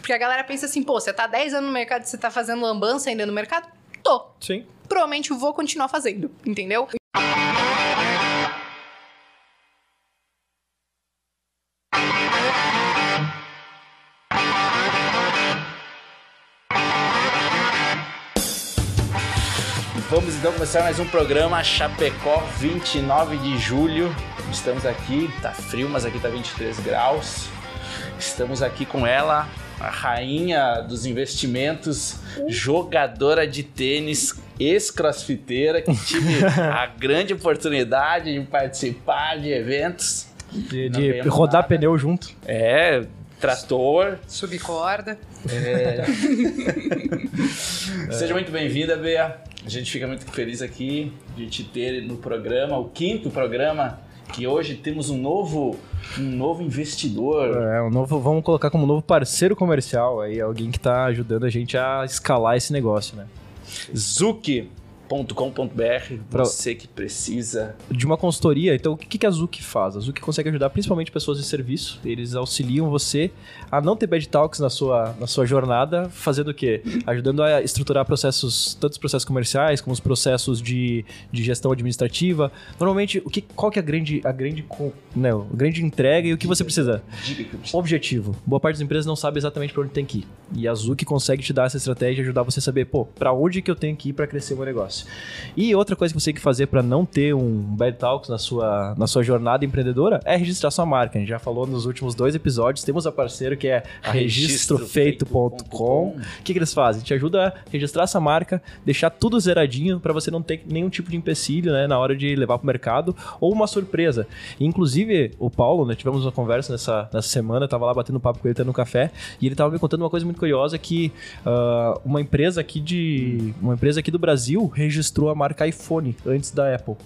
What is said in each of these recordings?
Porque a galera pensa assim, pô, você tá 10 anos no mercado, você tá fazendo lambança ainda no mercado? Tô. Sim. Provavelmente vou continuar fazendo, entendeu? Vamos então começar mais um programa Chapecó, 29 de julho. Estamos aqui, tá frio, mas aqui tá 23 graus. Estamos aqui com ela, a rainha dos investimentos, jogadora de tênis, ex-crossfiteira, que tive a grande oportunidade de participar de eventos. De, de rodar nada. pneu junto. É, trator. Subcorda. É. Seja muito bem-vinda, Bea. A gente fica muito feliz aqui de te ter no programa, o quinto programa, que hoje temos um novo, um novo investidor. É, um novo, vamos colocar como novo parceiro comercial aí, alguém que tá ajudando a gente a escalar esse negócio, né? Zuki.com.br, Pra- você que precisa. De uma consultoria, então o que, que a Zuki faz? A Zuki consegue ajudar principalmente pessoas de serviço, eles auxiliam você a não ter bad talks na sua, na sua jornada, fazendo o quê? Ajudando a estruturar processos, tanto os processos comerciais como os processos de, de gestão administrativa. Normalmente, o que, qual que é a grande, a grande, né, a grande entrega e o que você precisa? Objetivo. Boa parte das empresas não sabe exatamente para onde tem que ir. E a Zuki consegue te dar essa estratégia e ajudar você a saber, pô, para onde que eu tenho que ir para crescer o meu negócio. E outra coisa que você tem que fazer para não ter um bad talks na sua, na sua jornada empreendedora é registrar sua marca. A gente já falou nos últimos dois episódios, temos a parceiro que é a registrofeito.com. O que, que eles fazem? Te ajuda a registrar essa marca, deixar tudo zeradinho para você não ter nenhum tipo de empecilho né, na hora de levar para o mercado ou uma surpresa. Inclusive, o Paulo, né, tivemos uma conversa nessa, nessa semana, eu tava lá batendo papo com ele, tendo um café, e ele tava me contando uma coisa muito curiosa que ah, uma empresa aqui de uma empresa aqui do Brasil registrou a marca iPhone antes da Apple.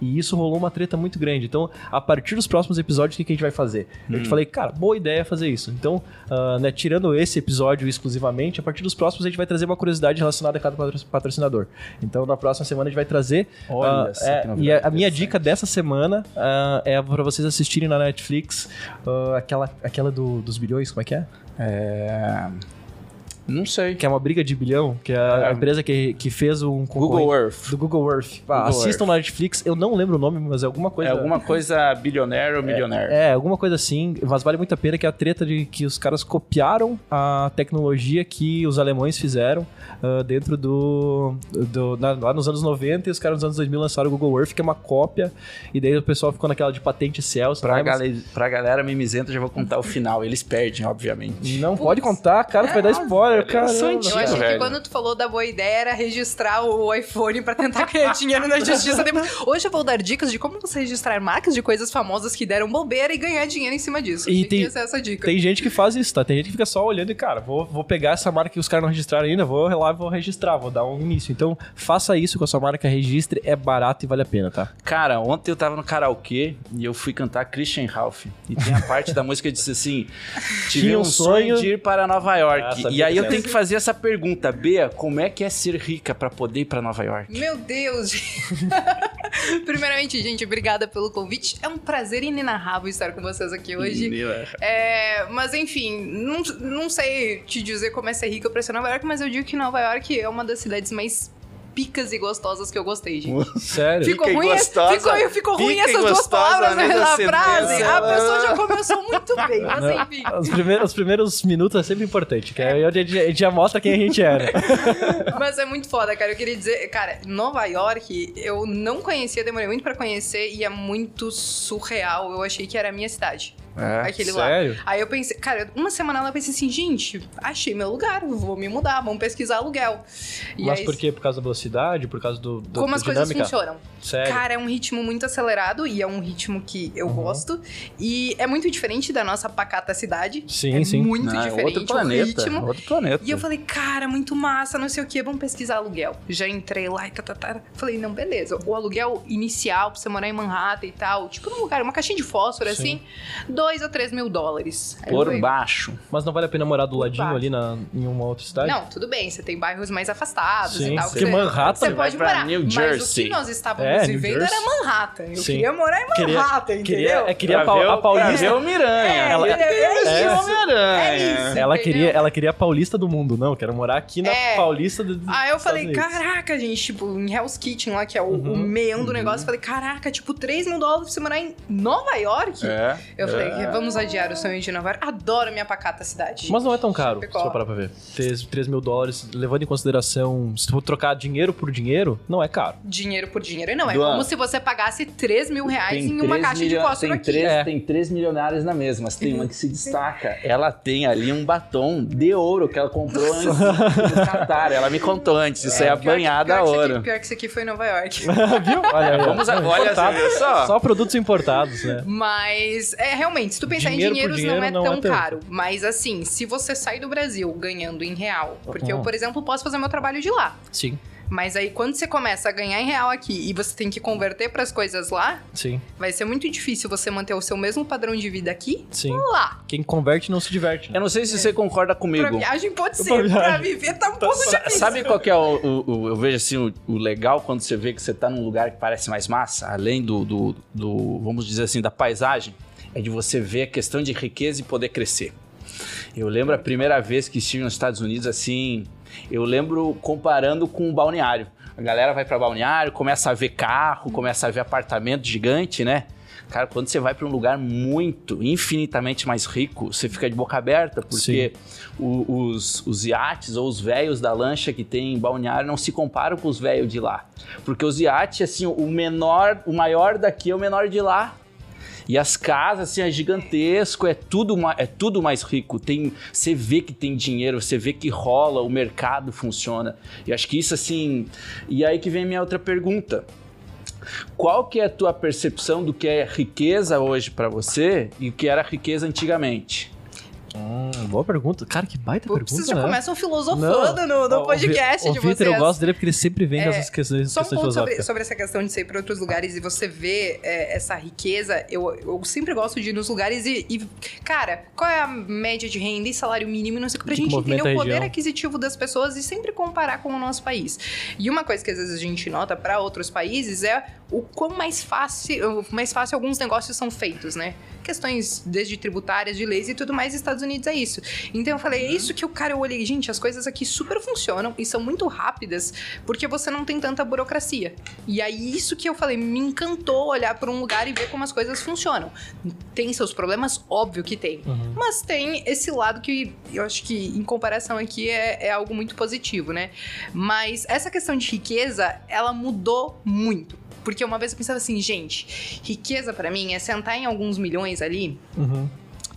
E isso rolou uma treta muito grande. Então, a partir dos próximos episódios, o que, que a gente vai fazer? Eu te falei, cara, boa ideia fazer isso. Então, ah, né, tirando esse episódio exclusivamente, a partir dos próximos a gente vai trazer uma curiosidade relacionada a cada patro- patrocinador. Então, na próxima semana a gente vai trazer. Olha ah, só é, que e a, a minha dica dessa semana ah, é para vocês assistirem na Netflix aquela, aquela do- dos bilhões, como é que é? É... Não sei. Que é uma briga de bilhão, que é a É. empresa que, que fez um Google Earth. do Google Earth. Ah, Google assistam na Netflix, eu não lembro o nome, mas é alguma coisa. É alguma coisa bilionário ou milionário. É, alguma coisa assim, mas vale muito a pena que é a treta de que os caras copiaram a tecnologia que os alemães fizeram ah, dentro do. do na- lá nos anos 90 e os caras nos anos 2000 lançaram o Google Earth, que é uma cópia, e daí o pessoal ficou naquela de patente Celsius. Pra, né, mas pra galera mimizenta, já vou contar o final. Eles perdem, obviamente. Não pode contar, cara, tu vai dar spoiler, velho, eu sou cara. antigo. Eu achei que velho. quando tu falou da boa ideia era registrar o iPhone pra tentar ganhar dinheiro na justiça. depois. Hoje eu vou dar dicas de como você registrar marcas de coisas famosas que deram bobeira e ganhar dinheiro em cima disso. E que tem- ser essa dica. Tem gente que faz isso, tá? Tem gente que fica só olhando e, cara, vou, vou pegar essa marca que os caras não registraram ainda, vou lá e vou registrar, vou dar um início. Então, faça isso com a sua marca, registre, é barato e vale a pena, tá? Cara, ontem eu tava no karaokê e eu fui cantar Christian Ralph. E tem a parte da música que disse assim: Tive Tinha um um sonho sonho de ir para Nova Ah, York. sabia e aí eu dessa. tenho que fazer essa pergunta: Bea, como é que é ser rica pra poder ir pra Nova York? Meu Deus! gente. Primeiramente, gente, obrigada pelo convite. É um prazer inenarrável estar com vocês aqui hoje. É, mas enfim, não, não sei te dizer como é ser rica pra ser Nova York, mas eu digo que Nova York é uma das cidades mais picas e gostosas que eu gostei, gente. Sério? Ficou Pica ruim, gostosa. ficou, ficou ruim essas duas palavras na né, mesma na frase. A pessoa já começou muito bem, mas Não, enfim. Os primeiros, os primeiros minutos é sempre importante, que aí a gente, a gente já mostra quem a gente é, né? Mas é muito foda, cara. Eu queria dizer, cara, Nova York, eu não conhecia, demorei muito pra conhecer e é muito surreal. Eu achei que era a minha cidade. É. Aquele lá. Sério? Aí eu pensei, cara, uma semana lá eu pensei assim, gente, achei meu lugar, vou me mudar, vamos pesquisar aluguel. E Mas aí, por quê? Por causa da velocidade? Por causa do, do como as coisas dinâmica? funcionam. Sério? Cara, é um ritmo muito acelerado e é um ritmo que eu Uhum. gosto. E é muito diferente da nossa pacata cidade. Sim, é sim. muito Não, é diferente outro planeta. ritmo. Outro planeta. E eu falei, cara, muito massa, não sei o que, vamos pesquisar aluguel. Já entrei lá e tatatara. Falei, não, beleza. O aluguel inicial pra você morar em Manhattan e tal, tipo num lugar, uma caixinha de fósforo Sim. assim, 2 a 3 mil dólares. Aí Por baixo. Mas não vale a pena morar do ladinho baixo. ali na, em uma outra cidade? Não, tudo bem, você tem bairros mais afastados Sim, e tal. porque que Manhattan- Você pode morar. New Mas o Jersey. que nós estávamos É, New vivendo Jersey. era Manhattan. Eu Sim. queria morar em Queria- Manhattan, entendeu? Queria, é, queria a, Pra ver a Paulista. Pra ver o Miranha. É, ela, é, é é, isso. É isso. Ela queria, ela queria a Paulista do mundo, não. Quero morar aqui na É. Paulista do. Aí eu falei, caraca, gente, tipo, em Hell's Kitchen lá, que é o, Uhum, o meião do negócio, eu falei, caraca, tipo, 3 mil dólares pra você morar em Nova York? É. Eu falei, é. vamos adiar o sonho de Nova York. Adoro minha pacata cidade. Mas não é tão caro, Chapecó. se for parar pra ver. 3, 3 mil dólares, levando em consideração, se for trocar dinheiro por dinheiro, não é caro. Dinheiro por dinheiro. E não, é Duan. como se você pagasse 3 mil reais em uma caixa de fósforo tem aqui. Três, É. Tem três milionários na mesma, mas tem uma que se destaca. Ela tem ali um batom de ouro que ela comprou antes do Qatar. Ela me contou antes, isso é, que- banhada a pior que isso ouro. aqui- Pior que isso aqui foi em Nova York. Viu? Olha, ó. Vamos a- olha, só? Só produtos importados, né? Mas, é, realmente, se tu pensar Dinheiro em dinheiros, dinheiro não é não tão é caro. Mas, assim, se você sai do Brasil ganhando em real, porque eu, Uhum. por exemplo, posso fazer meu trabalho de lá. Sim, Mas aí, quando você começa a ganhar em real aqui e você tem que converter para as coisas lá, sim, vai ser muito difícil você manter o seu mesmo padrão de vida aqui sim. lá. Quem converte não se diverte. Eu Né? não sei se você concorda Pra comigo. viagem pode Pra ser, pra viagem. viver tá um pouco Sa- difícil. Sabe qual que é o, o- o- eu vejo assim o, o legal quando você vê que você tá num lugar que parece mais massa, além do, do, do, vamos dizer assim da paisagem, é de você ver a questão de riqueza e poder crescer. Eu lembro a primeira vez que estive nos Estados Unidos assim, eu lembro comparando com um balneário. A galera vai para balneário, começa a ver carro, começa a ver apartamento gigante, né? Cara, quando você vai para um lugar muito, infinitamente mais rico, você fica de boca aberta, porque o- os, os iates ou os véios da lancha que tem em balneário não se comparam com os véios de lá. Porque os iates, assim, o menor, o maior daqui é o menor de lá. E as casas, assim, é gigantesco, é tudo, é tudo mais rico. Tem, você vê que tem dinheiro, você vê que rola, o mercado funciona. E acho que isso, assim... E aí que vem a minha outra pergunta. Qual que é a tua percepção do que é riqueza hoje pra você e o que era riqueza antigamente? Hum, boa pergunta. Cara, que baita pergunta, Vocês já né? começam filosofando no, no Ó, o podcast o de Vitor, vocês. eu gosto dele porque ele sempre vem É, dessas questões, Só um questões ponto sobre, sobre essa questão de sair para outros lugares e você ver é, essa riqueza. Eu, eu sempre gosto de ir nos lugares e, e, Cara, qual é a média de renda e salário mínimo? e Não sei o que, pra que gente entender o poder aquisitivo das pessoas e sempre comparar com o nosso país. E uma coisa que às vezes a gente nota para outros países é o quão mais fácil, mais fácil alguns negócios são feitos, né? Questões desde tributárias, de leis e tudo mais, Estados Unidos é isso. Então eu falei, é isso que o cara eu olhei, gente, as coisas aqui super funcionam e são muito rápidas porque você não tem tanta burocracia. E aí isso que eu falei, me encantou olhar para um lugar e ver como as coisas funcionam. Tem seus problemas, óbvio que tem. Uhum. Mas tem esse lado que eu acho que, em comparação aqui, é, é algo muito positivo, né? Mas essa questão de riqueza, ela mudou muito. Porque uma vez eu pensava assim, gente, riqueza pra mim é sentar em alguns milhões ali Uhum.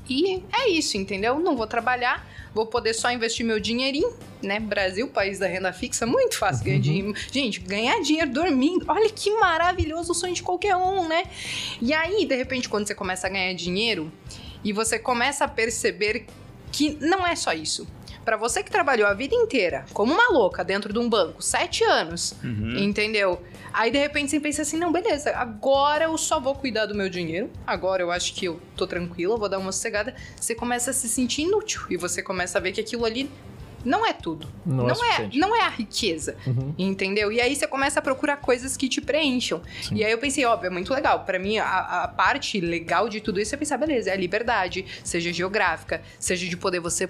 e é isso, entendeu? Não vou trabalhar, vou poder só investir meu dinheirinho, né? Brasil, país da renda fixa, muito fácil ganhar dinheiro. Gente, ganhar dinheiro dormindo, olha que maravilhoso o sonho de qualquer um, né? E aí, de repente, quando você começa a ganhar dinheiro e você começa a perceber que não é só isso. Pra você que trabalhou a vida inteira como uma louca dentro de um banco, sete anos, Uhum. Entendeu? Aí de repente você pensa assim: não, beleza, agora eu só vou cuidar do meu dinheiro. Agora eu acho que eu tô tranquila, vou dar uma sossegada. Você começa a se sentir inútil e você começa a ver que aquilo ali não é tudo. Não, é, Não é, não é a riqueza. Uhum. Entendeu? E aí você começa a procurar coisas que te preencham. Sim. E aí eu pensei, óbvio, é muito legal. Pra mim, a, a parte legal de tudo isso é pensar, beleza, é a liberdade, seja geográfica, seja de poder você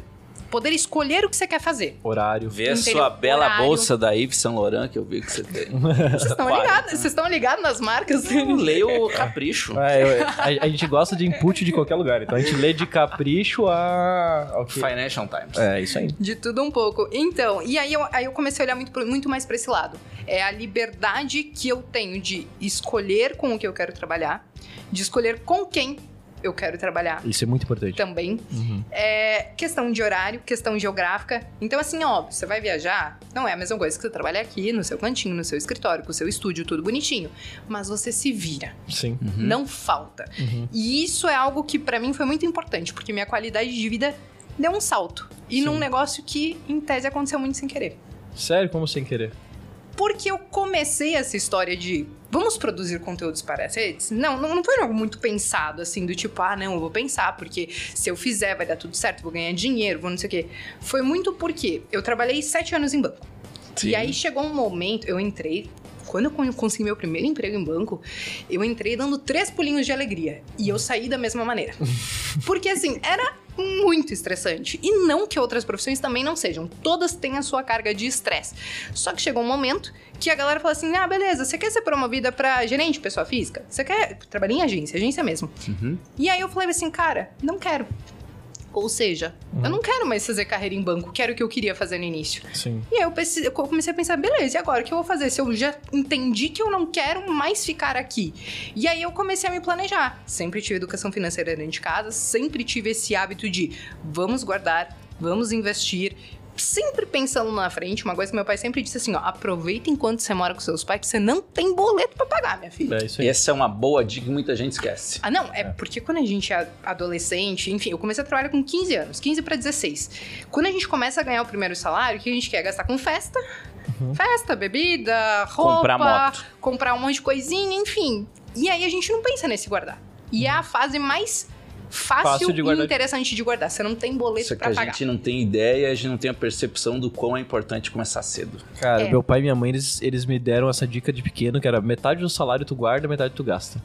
poder escolher o que você quer fazer. Horário. Vê a sua bela Horário. bolsa da Yves Saint Laurent que eu vi que você tem. Vocês estão ligados? Vocês estão ligados nas marcas? Eu leio Capricho. É, eu- a, a gente gosta de input de qualquer lugar. Então a gente lê de capricho a. ao que- Financial Times. É, isso aí. De tudo um pouco. Então, e aí eu, aí eu comecei a olhar muito, muito mais pra esse lado. É a liberdade que eu tenho de escolher com o que eu quero trabalhar, de escolher com quem eu quero trabalhar Isso é muito importante. também. Uhum. É questão de horário, questão geográfica. Então, assim, óbvio, você vai viajar, não é a mesma coisa que você trabalha aqui, no seu cantinho, no seu escritório, com o seu estúdio, tudo bonitinho. Mas você se vira. Sim. Não falta. Uhum. E isso é algo que pra mim foi muito importante, porque minha qualidade de vida deu um salto. E Sim. num negócio que, em tese, aconteceu muito sem querer. Sério, como sem querer? Porque eu comecei essa história de vamos produzir conteúdos para as redes? Não, não, não foi algo muito pensado, assim, do tipo, ah, não, eu vou pensar, porque se eu fizer vai dar tudo certo, vou ganhar dinheiro, vou não sei o quê. Foi muito porque eu trabalhei sete anos em banco. Sim. E aí chegou um momento, eu entrei, quando eu consegui meu primeiro emprego em banco, eu entrei dando três pulinhos de alegria. E eu saí da mesma maneira. Porque assim, era muito estressante. E não que outras profissões também não sejam. Todas têm a sua carga de estresse. Só que chegou um momento que a galera falou assim: ah, beleza, você quer ser promovida para gerente pessoa física? Você quer trabalhar em agência, agência mesmo. Uhum. E aí eu falei assim, cara, não quero. Ou seja, uhum. eu não quero mais fazer carreira em banco, que era o que eu queria fazer no início. Sim. E aí eu, eu comecei a pensar, beleza, e agora o que eu vou fazer? Se eu já entendi que eu não quero mais ficar aqui. E aí eu comecei a me planejar. Sempre tive educação financeira dentro de casa, sempre tive esse hábito de vamos guardar, vamos investir sempre pensando na frente, uma coisa que meu pai sempre disse assim, ó, aproveita enquanto você mora com seus pais, que você não tem boleto para pagar, minha filha. É isso aí. Essa é uma boa dica que muita gente esquece. Ah, não, é, é, porque quando a gente é adolescente, enfim, eu comecei a trabalhar com 15 anos, 15 para 16. Quando a gente começa a ganhar o primeiro salário, o que a gente quer gastar com festa, uhum. festa, bebida, roupa, comprar moto, comprar um monte de coisinha, enfim. E aí a gente não pensa nesse guardar. E é a fase mais fácil, fácil e interessante de guardar. Você não tem boleto Só que a gente não tem ideia, a gente não tem a percepção do quão é importante começar cedo. Cara, é. meu pai e minha mãe, eles, eles me deram essa dica de pequeno, que era metade do salário tu guarda, metade tu gasta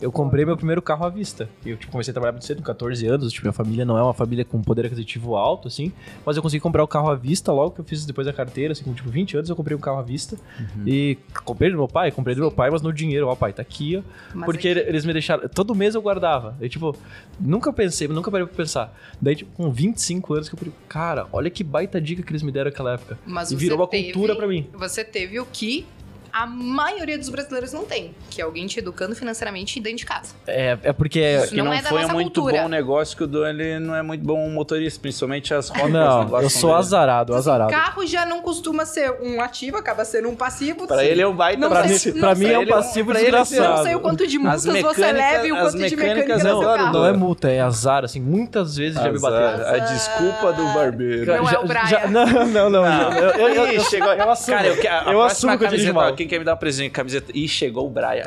eu comprei meu primeiro carro à vista. Eu tipo, comecei a trabalhar muito cedo, com 14 anos. Tipo, minha família não é uma família com poder aquisitivo alto, assim. Mas eu consegui comprar o carro à vista logo que eu fiz depois da carteira, assim, com tipo 20 anos eu comprei um carro à vista. Uhum. E comprei do meu pai, comprei do meu pai, mas no dinheiro, ó, pai, tá aqui, ó. Mas porque aqui... eles me deixaram. Todo mês eu guardava. Eu, tipo, nunca pensei, nunca parei pra pensar. Daí, tipo, com 25 anos que eu falei, cara, olha que baita dica que eles me deram naquela época. Mas e virou uma teve, cultura para mim. Você teve o que a maioria dos brasileiros não tem, que é alguém te educando financeiramente dentro de casa. É, é porque Isso não, não é foi muito cultura. bom negócio que o Dom ele não é muito bom motorista, principalmente as rodas. Não, eu sou dele. azarado, azarado. O carro já não costuma ser um ativo, acaba sendo um passivo. Pra ele é um baita não pra, mim, pra mim é um passivo desgraçado. Não sei o quanto de multas você leva e o quanto de mecânicas não, carro. não é multa, é azar, assim, muitas vezes azar. já me bateu. A desculpa do barbeiro. Não já, é o Brian. Já, não, não, não. não. Eu, eu, eu, eu, eu assumo. Cara, eu, eu assumo que eu dirijo mal. Quem quer me dar um presente camiseta. E chegou o Brian.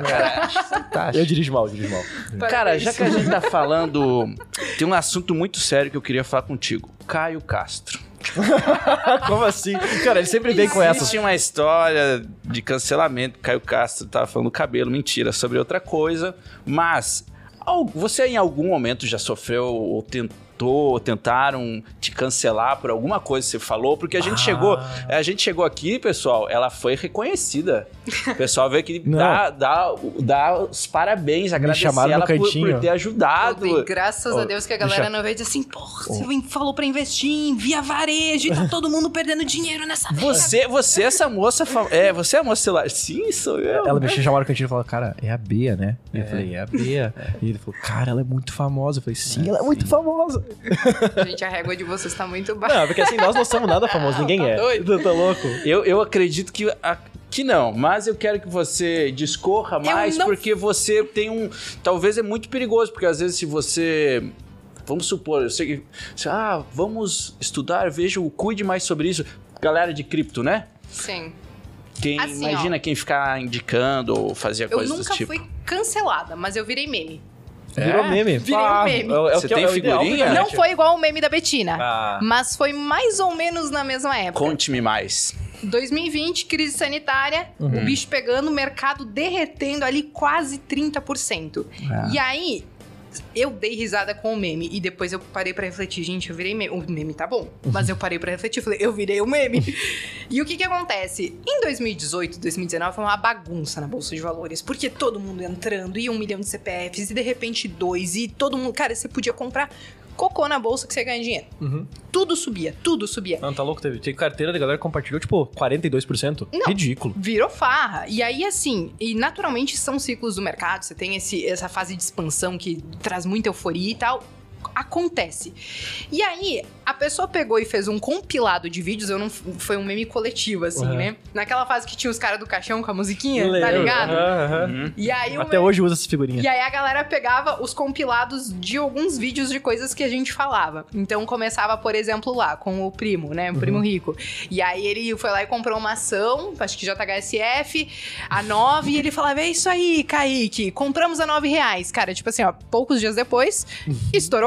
Cara, eu dirijo mal, eu dirijo mal. Cara, já que a gente tá falando, tem um assunto muito sério que eu queria falar contigo. Caio Castro. Como assim? Cara, ele sempre vem com essa. Existe uma história de cancelamento. Caio Castro tava falando cabelo, mentira, sobre outra coisa. Mas você em algum momento já sofreu ou tentou tentou, tentaram te cancelar por alguma coisa que você falou, porque a gente ah. chegou, a gente chegou aqui, pessoal, ela foi reconhecida. O pessoal veio aqui dar dá, dá os parabéns, agradecer ela por, por, ter ajudado. Bem, graças oh, a Deus que a galera deixa... não veio dizer assim, porra, oh. você falou pra investir em via varejo e tá todo mundo perdendo dinheiro nessa Você, você essa moça, é, você é a moça celular. Sim, sou eu. Ela me chamou no cantinho e falou, cara, é a Bea, né? E eu é. falei, é a Bea. E ele falou, cara, ela é muito famosa. Eu falei, sim, é, ela é sim. muito famosa. Gente, a régua de vocês tá muito baixa. Não, porque assim, nós não somos nada famosos, ninguém tá é. Doido. Tá louco? Eu, eu acredito que a, que não, mas eu quero que você discorra mais, não... porque você tem um. Talvez é muito perigoso, porque às vezes se você. Vamos supor, eu sei que. Ah, vamos estudar, vejo, cuide mais sobre isso. Galera de cripto, né? Sim. Quem, assim, imagina ó, quem ficar indicando ou fazia coisas desse tipo. Eu nunca fui cancelada, mas eu virei meme. É? Virou meme. Virei um meme. É, é Você tem é figurinha? Não foi igual o meme da Betina, ah. mas foi mais ou menos na mesma época. Conte-me mais. 2020, crise sanitária, uhum. o bicho pegando, o mercado derretendo ali quase 30%. É. E aí, eu dei risada com o meme e depois eu parei para refletir, gente, eu virei meme. O meme tá bom, mas eu parei para refletir, falei, eu virei o um meme. e o que que acontece? Em 2018, 2019 foi uma bagunça na bolsa de valores, porque todo mundo entrando e um milhão de CPFs e de repente dois e todo mundo, cara, você podia comprar cocô na bolsa que você ganha dinheiro. Uhum. Tudo subia, tudo subia. Não, tá louco? Teve, teve carteira da galera que compartilhou, tipo, 42%. Não, Ridículo. Virou farra. E aí, assim, e naturalmente são ciclos do mercado, você tem esse, essa fase de expansão que traz muita euforia e tal. Acontece. E aí, a pessoa pegou e fez um compilado de vídeos, eu não foi um meme coletivo, assim, uhum. né? Naquela fase que tinha os caras do caixão com a musiquinha, tá Lembro. tá ligado? Uhum. E aí, Até hoje usa essas figurinhas. E aí a galera pegava os compilados de alguns vídeos de coisas que a gente falava. Então começava, por exemplo, lá, com o primo, né? O primo uhum. rico. E aí ele foi lá e comprou uma ação, acho que JHSF, a 9, e ele falava: É isso aí, Kaique, compramos a 9 reais. Cara, tipo assim, ó, poucos dias depois, uhum.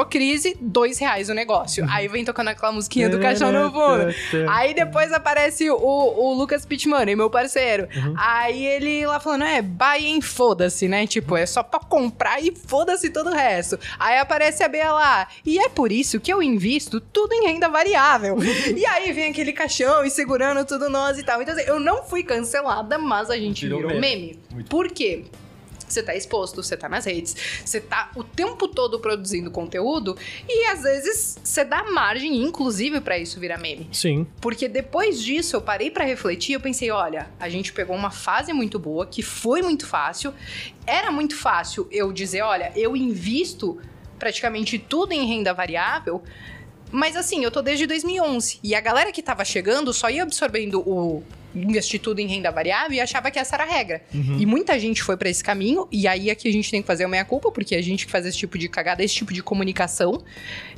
Estourou crise, 2 reais o negócio. Uhum. Aí vem tocando aquela musiquinha do caixão no fundo. Aí depois aparece o, o Lucas Pitman, meu parceiro. Uhum. Aí ele lá falando: É, buy em foda-se, né? Tipo, é só pra comprar e foda-se todo o resto. Aí aparece a Bea lá. E é por isso que eu invisto tudo em renda variável. e aí vem aquele caixão e segurando tudo nós e tal. Então, assim, eu não fui cancelada, mas a gente virou, virou meme. meme. Por quê? Você tá exposto, você tá nas redes, você tá o tempo todo produzindo conteúdo e às vezes você dá margem, inclusive, para isso virar meme. Sim. Porque depois disso eu parei para refletir, eu pensei, olha, a gente pegou uma fase muito boa, que foi muito fácil. Era muito fácil eu dizer, olha, eu invisto praticamente tudo em renda variável. Mas assim, eu tô desde 2011 e a galera que tava chegando só ia absorvendo o investir tudo em renda variável e achava que essa era a regra. Uhum. E muita gente foi para esse caminho, e aí aqui a gente tem que fazer uma meia-culpa, porque a gente que faz esse tipo de cagada, esse tipo de comunicação.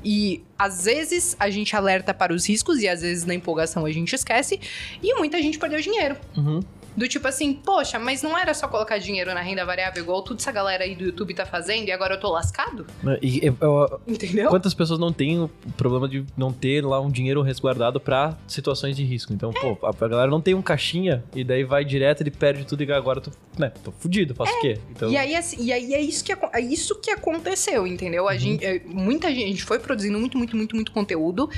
E às vezes a gente alerta para os riscos, e às vezes na empolgação a gente esquece, e muita gente perdeu dinheiro. Uhum. Do tipo assim, poxa, mas não era só colocar dinheiro na renda variável igual toda essa galera aí do YouTube tá fazendo e agora eu tô lascado? E, eu, eu, Entendeu? Quantas pessoas não têm o problema de não ter lá um dinheiro resguardado para situações de risco? Então, é. pô, a, a, galera não tem um caixinha e daí vai direto, ele perde tudo e agora eu tô, né, tô fudido, faço é. o quê? Então... E, aí, assim, e aí é isso que, é isso que aconteceu, entendeu? A uhum. gente, é, muita gente, a gente foi produzindo muito, muito, muito, muito conteúdo,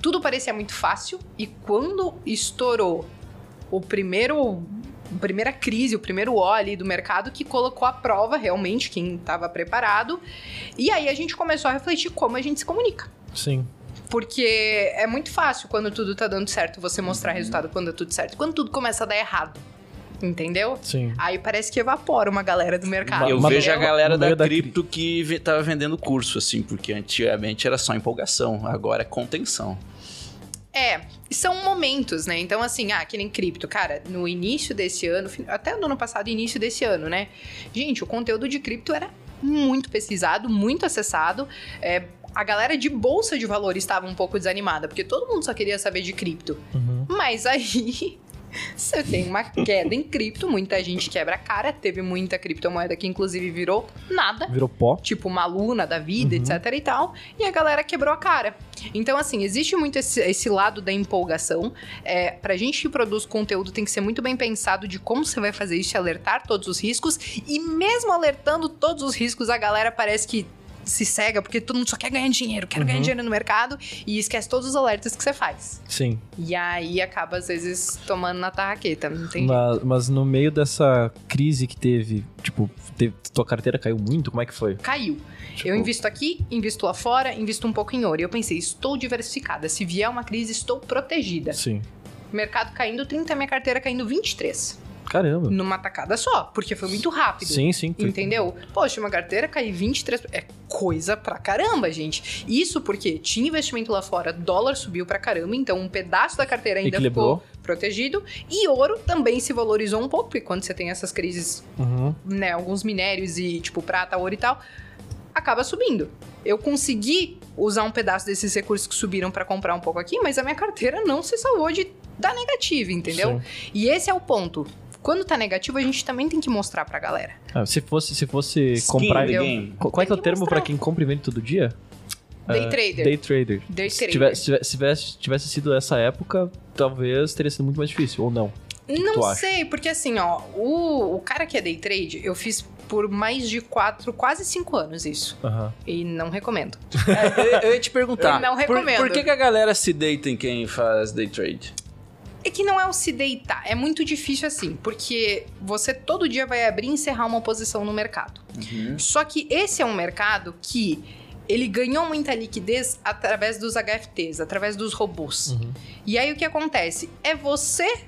tudo parecia muito fácil e quando estourou o primeiro a primeira crise, o primeiro óleo do mercado que colocou à prova realmente quem estava preparado. E aí a gente começou a refletir como a gente se comunica. Sim. Porque é muito fácil quando tudo tá dando certo você mostrar resultado quando dá tudo certo. Quando tudo começa a dar errado. Entendeu? Sim. Aí parece que evapora uma galera do mercado. Eu vejo a galera da, da cripto que tava vendendo curso, assim, porque antigamente era só empolgação, agora é contenção. É, são momentos, né? Então, assim, ah, que nem cripto. Cara, no início desse ano, até no ano passado, início desse ano, né? Gente, o conteúdo de cripto era muito pesquisado, muito acessado. É, a galera de bolsa de valores estava um pouco desanimada, porque todo mundo só queria saber de cripto. Uhum. Mas aí você tem uma queda em cripto, muita gente quebra a cara. Teve muita criptomoeda que, inclusive, virou nada. Virou pó. Tipo uma luna da vida, uhum. etc e tal. E a galera quebrou a cara. Então, assim, existe muito esse, esse lado da empolgação. É, pra gente que produz conteúdo, tem que ser muito bem pensado de como você vai fazer isso e alertar todos os riscos. E mesmo alertando todos os riscos, a galera parece que se cega porque todo mundo só quer ganhar dinheiro, quer uhum. ganhar dinheiro no mercado e esquece todos os alertas que você faz. Sim. E aí acaba, às vezes, tomando na tarraqueta, não tem mas, mas no meio dessa crise que teve, tipo, teve, tua carteira caiu muito? Como é que foi? Caiu. Tipo... Eu invisto aqui, invisto lá fora, invisto um pouco em ouro. E eu pensei, estou diversificada. Se vier uma crise, estou protegida. Sim. Mercado caindo 30, minha carteira caindo 23. Caramba. Numa tacada só, porque foi muito rápido. Sim, sim. Entendeu? Poxa, uma carteira cair 23. É coisa pra caramba, gente. Isso porque tinha investimento lá fora, dólar subiu pra caramba, então um pedaço da carteira ainda Equilibrou. ficou protegido. E ouro também se valorizou um pouco, porque quando você tem essas crises, uhum. né, alguns minérios e tipo prata, ouro e tal, acaba subindo. Eu consegui usar um pedaço desses recursos que subiram para comprar um pouco aqui, mas a minha carteira não se salvou de dar negativo, entendeu? Sim. E esse é o ponto. Quando tá negativo, a gente também tem que mostrar pra galera. Ah, se fosse, se fosse comprar. Qual é, que é o termo mostrar. pra quem compra e vende todo dia? Day uh, trader. Day trader. Day se trader. Tivesse, se tivesse, tivesse sido essa época, talvez teria sido muito mais difícil, ou não? Que não que sei, porque assim, ó, o, o cara que é day trade, eu fiz por mais de quatro, quase cinco anos isso. Uhum. E não recomendo. É, eu, eu, ia te perguntar. Eu não recomendo. Por, por que, que, a galera se deita em quem faz day trade? É que não é o se deitar, é muito difícil assim, porque você todo dia vai abrir e encerrar uma posição no mercado. Uhum. Só que esse é um mercado que ele ganhou muita liquidez através dos HFTs, através dos robôs. Uhum. E aí o que acontece? É você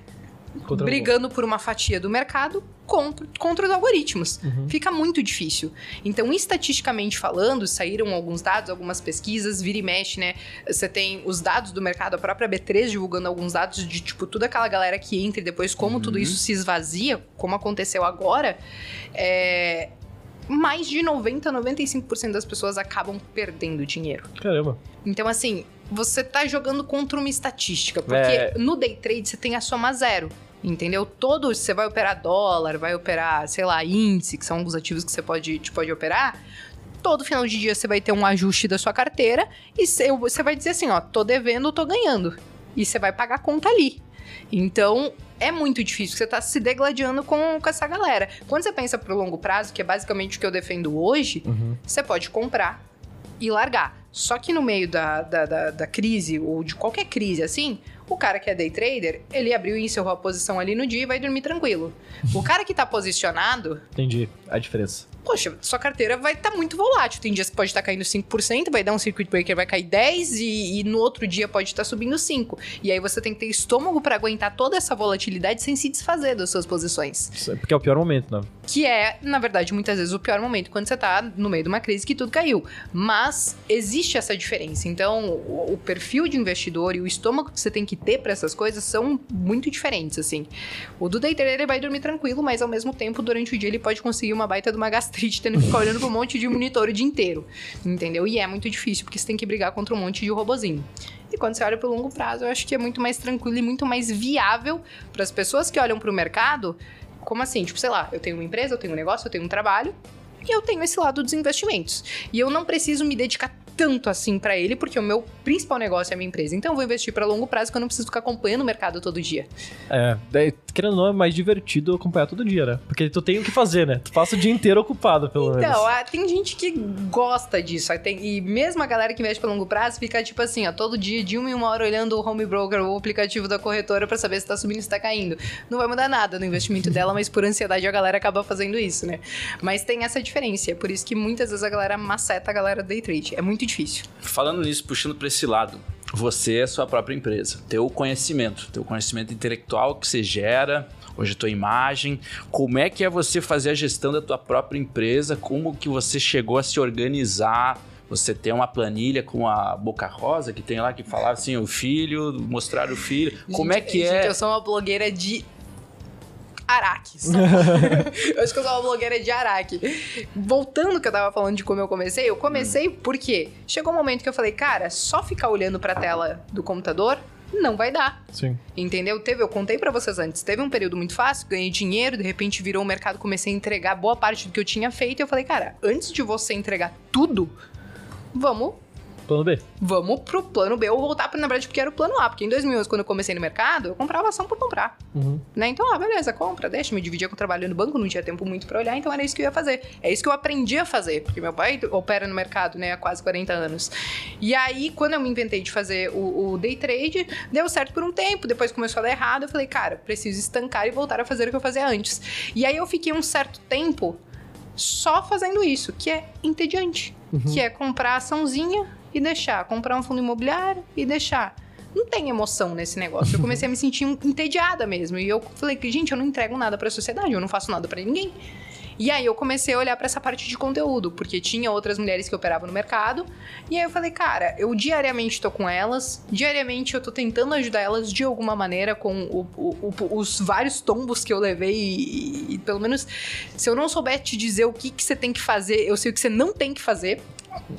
Contra brigando por uma fatia do mercado contra, contra os algoritmos. Uhum. Fica muito difícil. Então, estatisticamente falando, saíram alguns dados, algumas pesquisas, vira e mexe, né? Você tem os dados do mercado, a própria B3 divulgando alguns dados de, tipo, toda aquela galera que entra e depois como uhum. tudo isso se esvazia, como aconteceu agora. É, mais de 90, 95% das pessoas acabam perdendo dinheiro. Caramba. Então, assim, você tá jogando contra uma estatística. Porque é... no day trade você tem a soma zero. Entendeu? Todos, você vai operar dólar, vai operar, sei lá, índice, que são alguns ativos que você pode, pode operar. Todo final de dia você vai ter um ajuste da sua carteira e você vai dizer assim: ó, tô devendo, tô ganhando. E você vai pagar a conta ali. Então, é muito difícil, você tá se degladiando com, com essa galera. Quando você pensa pro longo prazo, que é basicamente o que eu defendo hoje, uhum. você pode comprar e largar. Só que no meio da, da, da, da, crise, ou de qualquer crise assim, o cara que é day trader, ele abriu e encerrou a posição ali no dia e vai dormir tranquilo. O cara que tá posicionado. Entendi a diferença poxa, sua carteira vai estar tá muito volátil. Tem dias que pode estar tá caindo 5%, vai dar um circuit breaker, vai cair 10% e, e no outro dia pode estar tá subindo 5%. E aí você tem que ter estômago para aguentar toda essa volatilidade sem se desfazer das suas posições. É porque é o pior momento, né? Que é, na verdade, muitas vezes o pior momento quando você tá no meio de uma crise que tudo caiu. Mas existe essa diferença. Então, o, o perfil de investidor e o estômago que você tem que ter para essas coisas são muito diferentes, assim. O do day trader ele vai dormir tranquilo, mas ao mesmo tempo, durante o dia, ele pode conseguir uma baita de uma gastrite gastrite tendo que ficar olhando para um monte de monitor o dia inteiro. Entendeu? E é muito difícil, porque você tem que brigar contra um monte de robozinho. E quando você olha para o longo prazo, eu acho que é muito mais tranquilo e muito mais viável para as pessoas que olham para o mercado. Como assim? Tipo, sei lá, eu tenho uma empresa, eu tenho um negócio, eu tenho um trabalho, e eu tenho esse lado dos investimentos. E eu não preciso me dedicar tanto assim para ele, porque o meu principal negócio é a minha empresa. Então eu vou investir para longo prazo que eu não preciso ficar acompanhando o mercado todo dia. É, daí, querendo ou não, é mais divertido acompanhar todo dia, né? Porque tu tem o que fazer, né? Tu passa o dia inteiro ocupado, pelo então, menos. Então, tem gente que gosta disso. Tem, e mesmo a galera que investe para longo prazo fica tipo assim, ó, todo dia, de uma em uma hora, olhando o home broker ou o aplicativo da corretora para saber se tá subindo, se tá caindo. Não vai mudar nada no investimento dela, mas por ansiedade a galera acaba fazendo isso, né? Mas tem essa diferença. É por isso que muitas vezes a galera maceta a galera day trade. É muito difícil. Fala falando nisso, puxando para esse lado, você é sua própria empresa, teu conhecimento, teu conhecimento intelectual que você gera, hoje a tua imagem, como é que é você fazer a gestão da tua própria empresa, como que você chegou a se organizar, você tem uma planilha com a Boca Rosa que tem lá que falava assim, o filho, mostrar o filho, como é que gente, é? eu sou uma blogueira de Araques. eu acho que eu sou uma blogueira de Araque. Voltando que eu tava falando de como eu comecei, eu comecei hum. porque chegou um momento que eu falei, cara, só ficar olhando pra tela do computador não vai dar. Sim. Entendeu? Teve, eu contei para vocês antes, teve um período muito fácil, ganhei dinheiro, de repente virou o mercado, comecei a entregar boa parte do que eu tinha feito, e eu falei, cara, antes de você entregar tudo, vamos Plano B. Vamos pro plano B ou voltar pra, na verdade, porque era o plano A. Porque em 2011, quando eu comecei no mercado, eu comprava ação por comprar. Uhum. Né? Então, ah, beleza, compra, deixa. Me dividia com o trabalho no banco, não tinha tempo muito pra olhar, então era isso que eu ia fazer. É isso que eu aprendi a fazer, porque meu pai opera no mercado, né, há quase 40 anos. E aí, quando eu me inventei de fazer o, o day trade, deu certo por um tempo, depois começou a dar errado, eu falei, cara, preciso estancar e voltar a fazer o que eu fazia antes. E aí eu fiquei um certo tempo só fazendo isso, que é entediante. Uhum. Que é comprar açãozinha, e deixar, comprar um fundo imobiliário e deixar. Não tem emoção nesse negócio. Eu comecei a me sentir entediada mesmo. E eu falei que, gente, eu não entrego nada para a sociedade, eu não faço nada para ninguém. E aí eu comecei a olhar para essa parte de conteúdo, porque tinha outras mulheres que operavam no mercado. E aí eu falei, cara, eu diariamente tô com elas, diariamente eu tô tentando ajudar elas de alguma maneira com o, o, o, os vários tombos que eu levei. E, e, pelo menos, se eu não souber te dizer o que, que você tem que fazer, eu sei o que você não tem que fazer.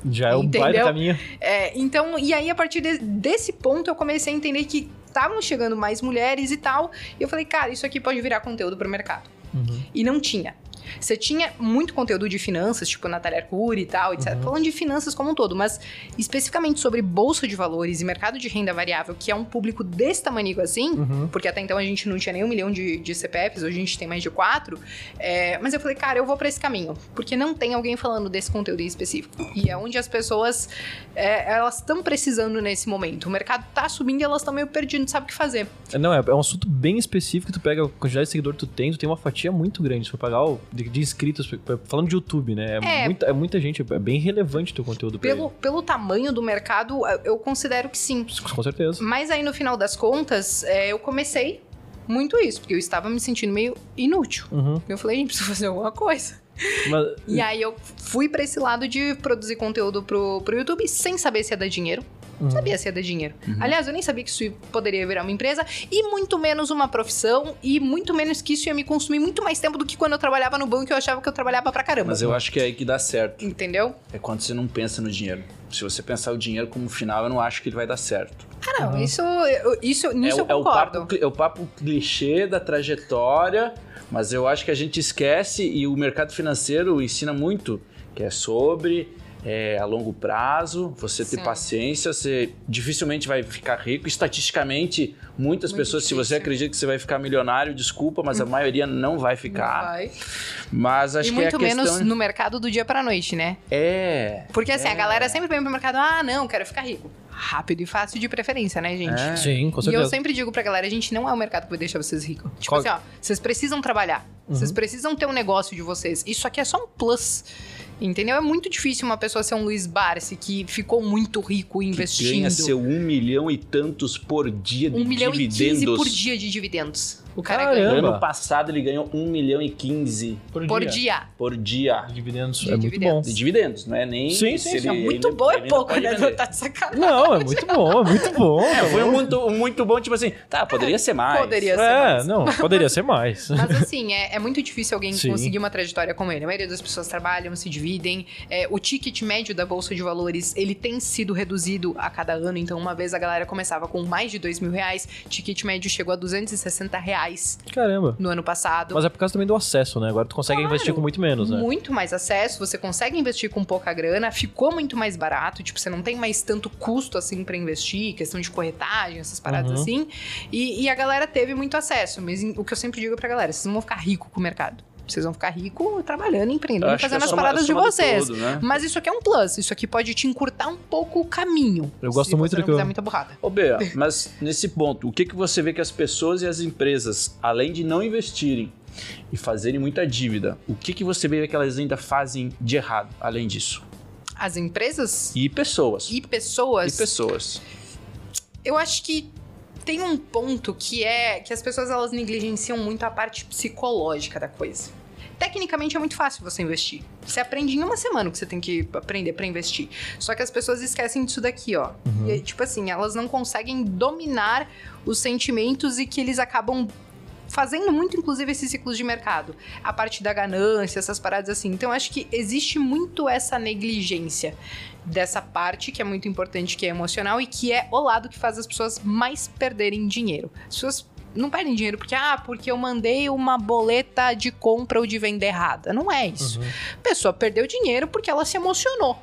Já é um baita caminho. É, então, e aí a partir de, desse ponto eu comecei a entender que estavam chegando mais mulheres e tal. E eu falei, cara, isso aqui pode virar conteúdo para o mercado. Uhum. E não tinha. Você tinha muito conteúdo de finanças, tipo Natália Arcuri e tal, etc. Uhum. Falando de finanças como um todo, mas especificamente sobre bolsa de valores e mercado de renda variável, que é um público desse tamanho assim, uhum. porque até então a gente não tinha nem um milhão de, de CPFs, hoje a gente tem mais de quatro. É, mas eu falei, cara, eu vou para esse caminho, porque não tem alguém falando desse conteúdo em específico. E é onde as pessoas é, elas estão precisando nesse momento. O mercado tá subindo e elas estão meio perdidas, não sabe o que fazer. É, não, é, é um assunto bem específico, tu pega a quantidade de seguidor que tu tem, tu tem uma fatia muito grande. Se for pagar o de, de, inscritos, falando de YouTube, né? É, é, muita, é muita gente, é bem relevante o teu conteúdo. Pelo, pelo tamanho do mercado, eu considero que sim. Com certeza. Mas aí no final das contas, é, eu comecei muito isso, porque eu estava me sentindo meio inútil. Uhum. Eu falei, gente, preciso fazer alguma coisa. Mas, E aí eu fui pra esse lado de produzir conteúdo pro, pro YouTube sem saber se ia dar dinheiro. Não sabia se ia dar dinheiro. Aliás, eu nem sabia que isso poderia virar uma empresa, e muito menos uma profissão, e muito menos que isso ia me consumir muito mais tempo do que quando eu trabalhava no banco e eu achava que eu trabalhava pra caramba. Mas eu acho que é aí que dá certo. Entendeu? É quando você não pensa no dinheiro. Se você pensar o dinheiro como final, eu não acho que ele vai dar certo. Ah, não, isso, eu- isso, nisso é, eu o- é o concordo. papo, é o papo clichê da trajetória, mas eu acho que a gente esquece e o mercado financeiro ensina muito, que é sobre é, a longo prazo, você ter Sim. paciência, você dificilmente vai ficar rico. Estatisticamente, muitas Muito pessoas, se você difícil. acredita que você vai ficar milionário, desculpa, mas a maioria não vai ficar. Vai. Mas acho e que muito é a questão... menos no mercado do dia pra noite, né? É. Porque assim, a É. galera sempre vem pro mercado, ah, não, quero ficar rico. Rápido e fácil de preferência, né, gente? É. sim, com E certeza. eu sempre digo pra galera, a gente não é o mercado que vai deixar vocês ricos. Tipo Qual- assim, ó, vocês precisam trabalhar. Uhum. Vocês precisam ter um negócio de vocês. Isso aqui é só um plus. Entendeu? É muito difícil uma pessoa ser um Luiz Barsi que ficou muito rico Que investindo. ganha seu um milhão e tantos por dia de um milhão e dividendos. quinze por dia de dividendos. O cara Caramba. ganha Ano passado ele ganhou 1 milhão e 15 por dia. por dia Dividendos De é muito dividendos. de dividendos, não é nem Sim, sim, ele- sim. É ele- muito bom, é pouco, né? vender. Tá de sacanagem. bom. Não, é muito bom, é muito bom. É, foi um muito, muito bom, tipo assim, tá, poderia ser mais. Poderia ser É, mais. não, poderia ser mais. Mas assim, é, é muito difícil alguém Sim. conseguir uma trajetória como ele. A maioria das pessoas trabalham, se dividem. É, o ticket médio da Bolsa de Valores, ele tem sido reduzido a cada ano. Então, uma vez a galera começava com mais de dois mil reais, ticket médio chegou a 260 reais Caramba. no ano passado. Mas é por causa também do acesso, né? Agora tu consegue Claro. investir com muito menos, né? Muito mais acesso, você consegue investir com pouca grana, ficou muito mais barato, tipo, você não tem mais tanto custo assim pra investir, questão de corretagem, essas paradas Uhum. assim. E, e a galera teve muito acesso. Mas o que eu sempre digo pra galera, vocês não vão ficar rico com o mercado. Vocês vão ficar rico trabalhando, empreendendo, fazendo é as paradas de vocês. todo, né? Mas isso aqui é um plus, isso aqui pode te encurtar um pouco o caminho. Eu gosto se muito você do não que eu- muita burrada. Ô, Bea, mas nesse ponto, o que, que você vê que as pessoas e as empresas, além de não investirem e fazerem muita dívida, o que, que você vê que elas ainda fazem de errado, além disso? As empresas E pessoas. e pessoas E pessoas. Eu acho que tem um ponto que é que as pessoas elas negligenciam muito a parte psicológica da coisa. Tecnicamente é muito fácil você investir. Você aprende em uma semana o que você tem que aprender pra investir. Só que as pessoas esquecem disso daqui, ó. E, aí, tipo assim, elas não conseguem dominar os sentimentos e que eles acabam fazendo muito, inclusive, esses ciclos de mercado. A parte da ganância, essas paradas assim. Então, eu acho que existe muito essa negligência dessa parte que é muito importante, que é emocional e que é o lado que faz as pessoas mais perderem dinheiro. As pessoas não perdem dinheiro porque, ah, porque eu mandei uma boleta de compra ou de venda errada. Não é isso. A pessoa perdeu dinheiro porque ela se emocionou.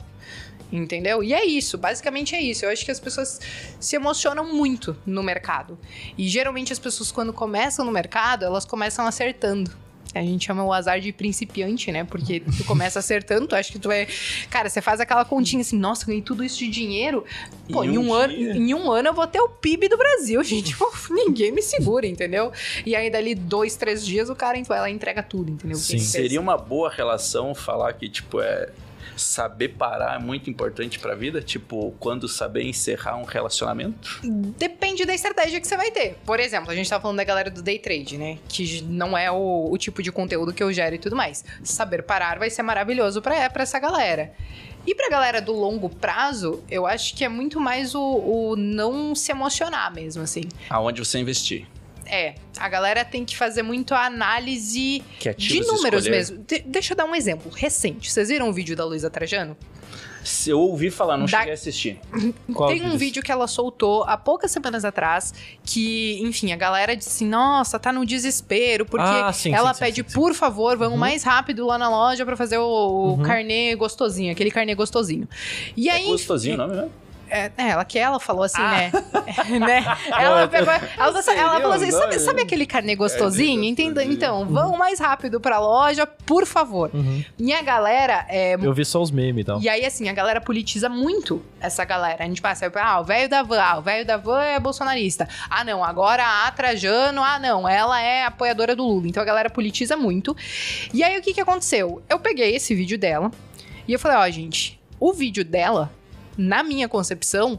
Entendeu? E é isso, basicamente é isso. Eu acho que as pessoas se emocionam muito no mercado. E geralmente as pessoas, quando começam no mercado, elas começam acertando. A gente chama o azar de principiante, né? Porque tu começa acertando, tu acha que tu é. Cara, você faz aquela continha assim, nossa, ganhei tudo isso de dinheiro. Pô, Em em um um, ano, em um ano eu vou ter o PIB do Brasil, gente. Ninguém me segura, entendeu? E aí, dali dois, três dias, o cara vai lá e entrega tudo, entendeu? Sim. Seria uma boa relação falar que, tipo, é. Saber parar é muito importante pra vida? Tipo, quando saber encerrar um relacionamento? Depende da estratégia que você vai ter. Por exemplo, a gente tá falando da galera do day trade, né? Que não é o, o tipo de conteúdo que eu gero e tudo mais. Saber parar vai ser maravilhoso pra, pra essa galera. E pra galera do longo prazo, eu acho que é muito mais o, o não se emocionar mesmo, assim. Aonde você investir? É, a galera tem que fazer muito a análise Que de números escolher? mesmo. De- deixa eu dar um exemplo recente. Vocês viram o vídeo da Luísa Trajano? Se eu ouvi falar, não Da- cheguei a assistir. Qual Tem um vídeo? vídeo que ela soltou há poucas semanas atrás que, enfim, a galera disse nossa, tá no desespero, porque Ah, sim, ela sim, pede, sim, sim. por favor, vamos Uhum. mais rápido lá na loja pra fazer o, o Uhum. carnê gostosinho, aquele carnê gostosinho. E aí, é gostosinho o nome, né? É, é, ela que ela falou assim, Ah. né? né? Ela pegou, ela, Seria ela falou assim, sabe, sabe aquele carnê gostosinho? Carnê Entenda, então, vão mais rápido pra loja, por favor. Uhum. E a galera é, Eu vi só os memes e tal. e aí, assim, a galera politiza muito essa galera. A gente passa, ah, o velho da van, ah, o velho da van é bolsonarista. Ah, não, agora a Trajano, ah, não, ela é apoiadora do Lula. Então a galera politiza muito. E aí, o que que aconteceu? Eu peguei esse vídeo dela e eu falei, ó, gente, o vídeo dela, na minha concepção,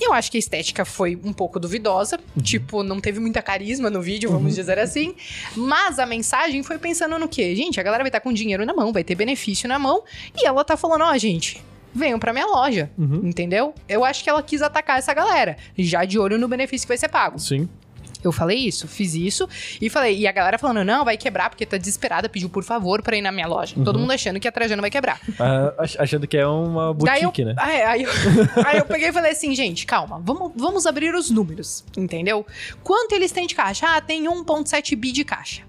Eu acho que a estética foi um pouco duvidosa. Uhum. Tipo, não teve muita carisma no vídeo, vamos uhum. dizer assim. Mas a mensagem foi pensando no quê? Gente, a galera vai estar tá com dinheiro na mão, vai ter benefício na mão. E ela tá falando, ó, oh, gente, venham pra minha loja. Uhum. Entendeu? Eu acho que ela quis atacar essa galera. Já de olho no benefício que vai ser pago. Sim. Eu falei isso, fiz isso e falei, e a galera falando, não, vai quebrar porque tá desesperada, pediu por favor pra ir na minha loja. Uhum. Todo mundo achando que a Trajano vai quebrar. Ah, achando que é uma boutique, eu, né? Aí, aí, eu, aí eu peguei e falei assim, gente, calma, vamos, vamos abrir os números, entendeu? Quanto eles têm de caixa? Ah, tem 1.7 bi de caixa.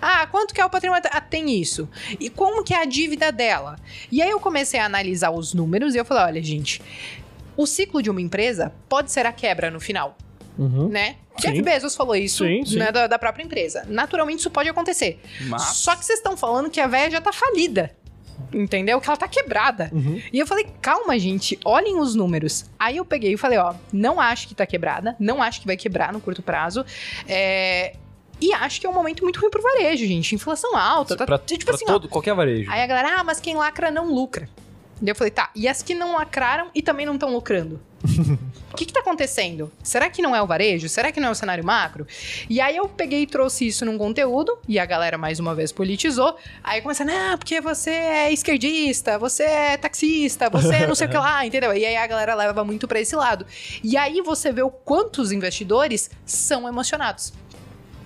Ah, quanto que é o patrimônio? Ah, tem isso. E como que é a dívida dela? E aí eu comecei a analisar os números e eu falei, olha, gente, o ciclo de uma empresa pode ser a quebra no final. Uhum. Né? Jeff Bezos falou isso sim, sim. Né, da, da, própria empresa. Naturalmente isso pode acontecer. Mas... Só que vocês estão falando que a velha já tá falida. Entendeu? Que ela tá quebrada. Uhum. E eu falei, calma, gente, olhem os números. Aí eu peguei e falei, ó, não acho que tá quebrada, não acho que vai quebrar no curto prazo. É, e acho que é um momento muito ruim pro varejo, gente. Inflação alta. Tá, pra, tipo pra assim, todo, ó, qualquer varejo. Aí a galera, ah, mas quem lacra não lucra. E eu falei, tá, e as que não lacraram e também não estão lucrando? O que está acontecendo? Será que não é o varejo? Será que não é o cenário macro? E aí eu peguei e trouxe isso num conteúdo, e a galera mais uma vez politizou. Aí começa, não, porque você é esquerdista, você é taxista, você é não sei o que lá, entendeu? E aí a galera leva muito para esse lado. E aí você vê o quanto os investidores são emocionados.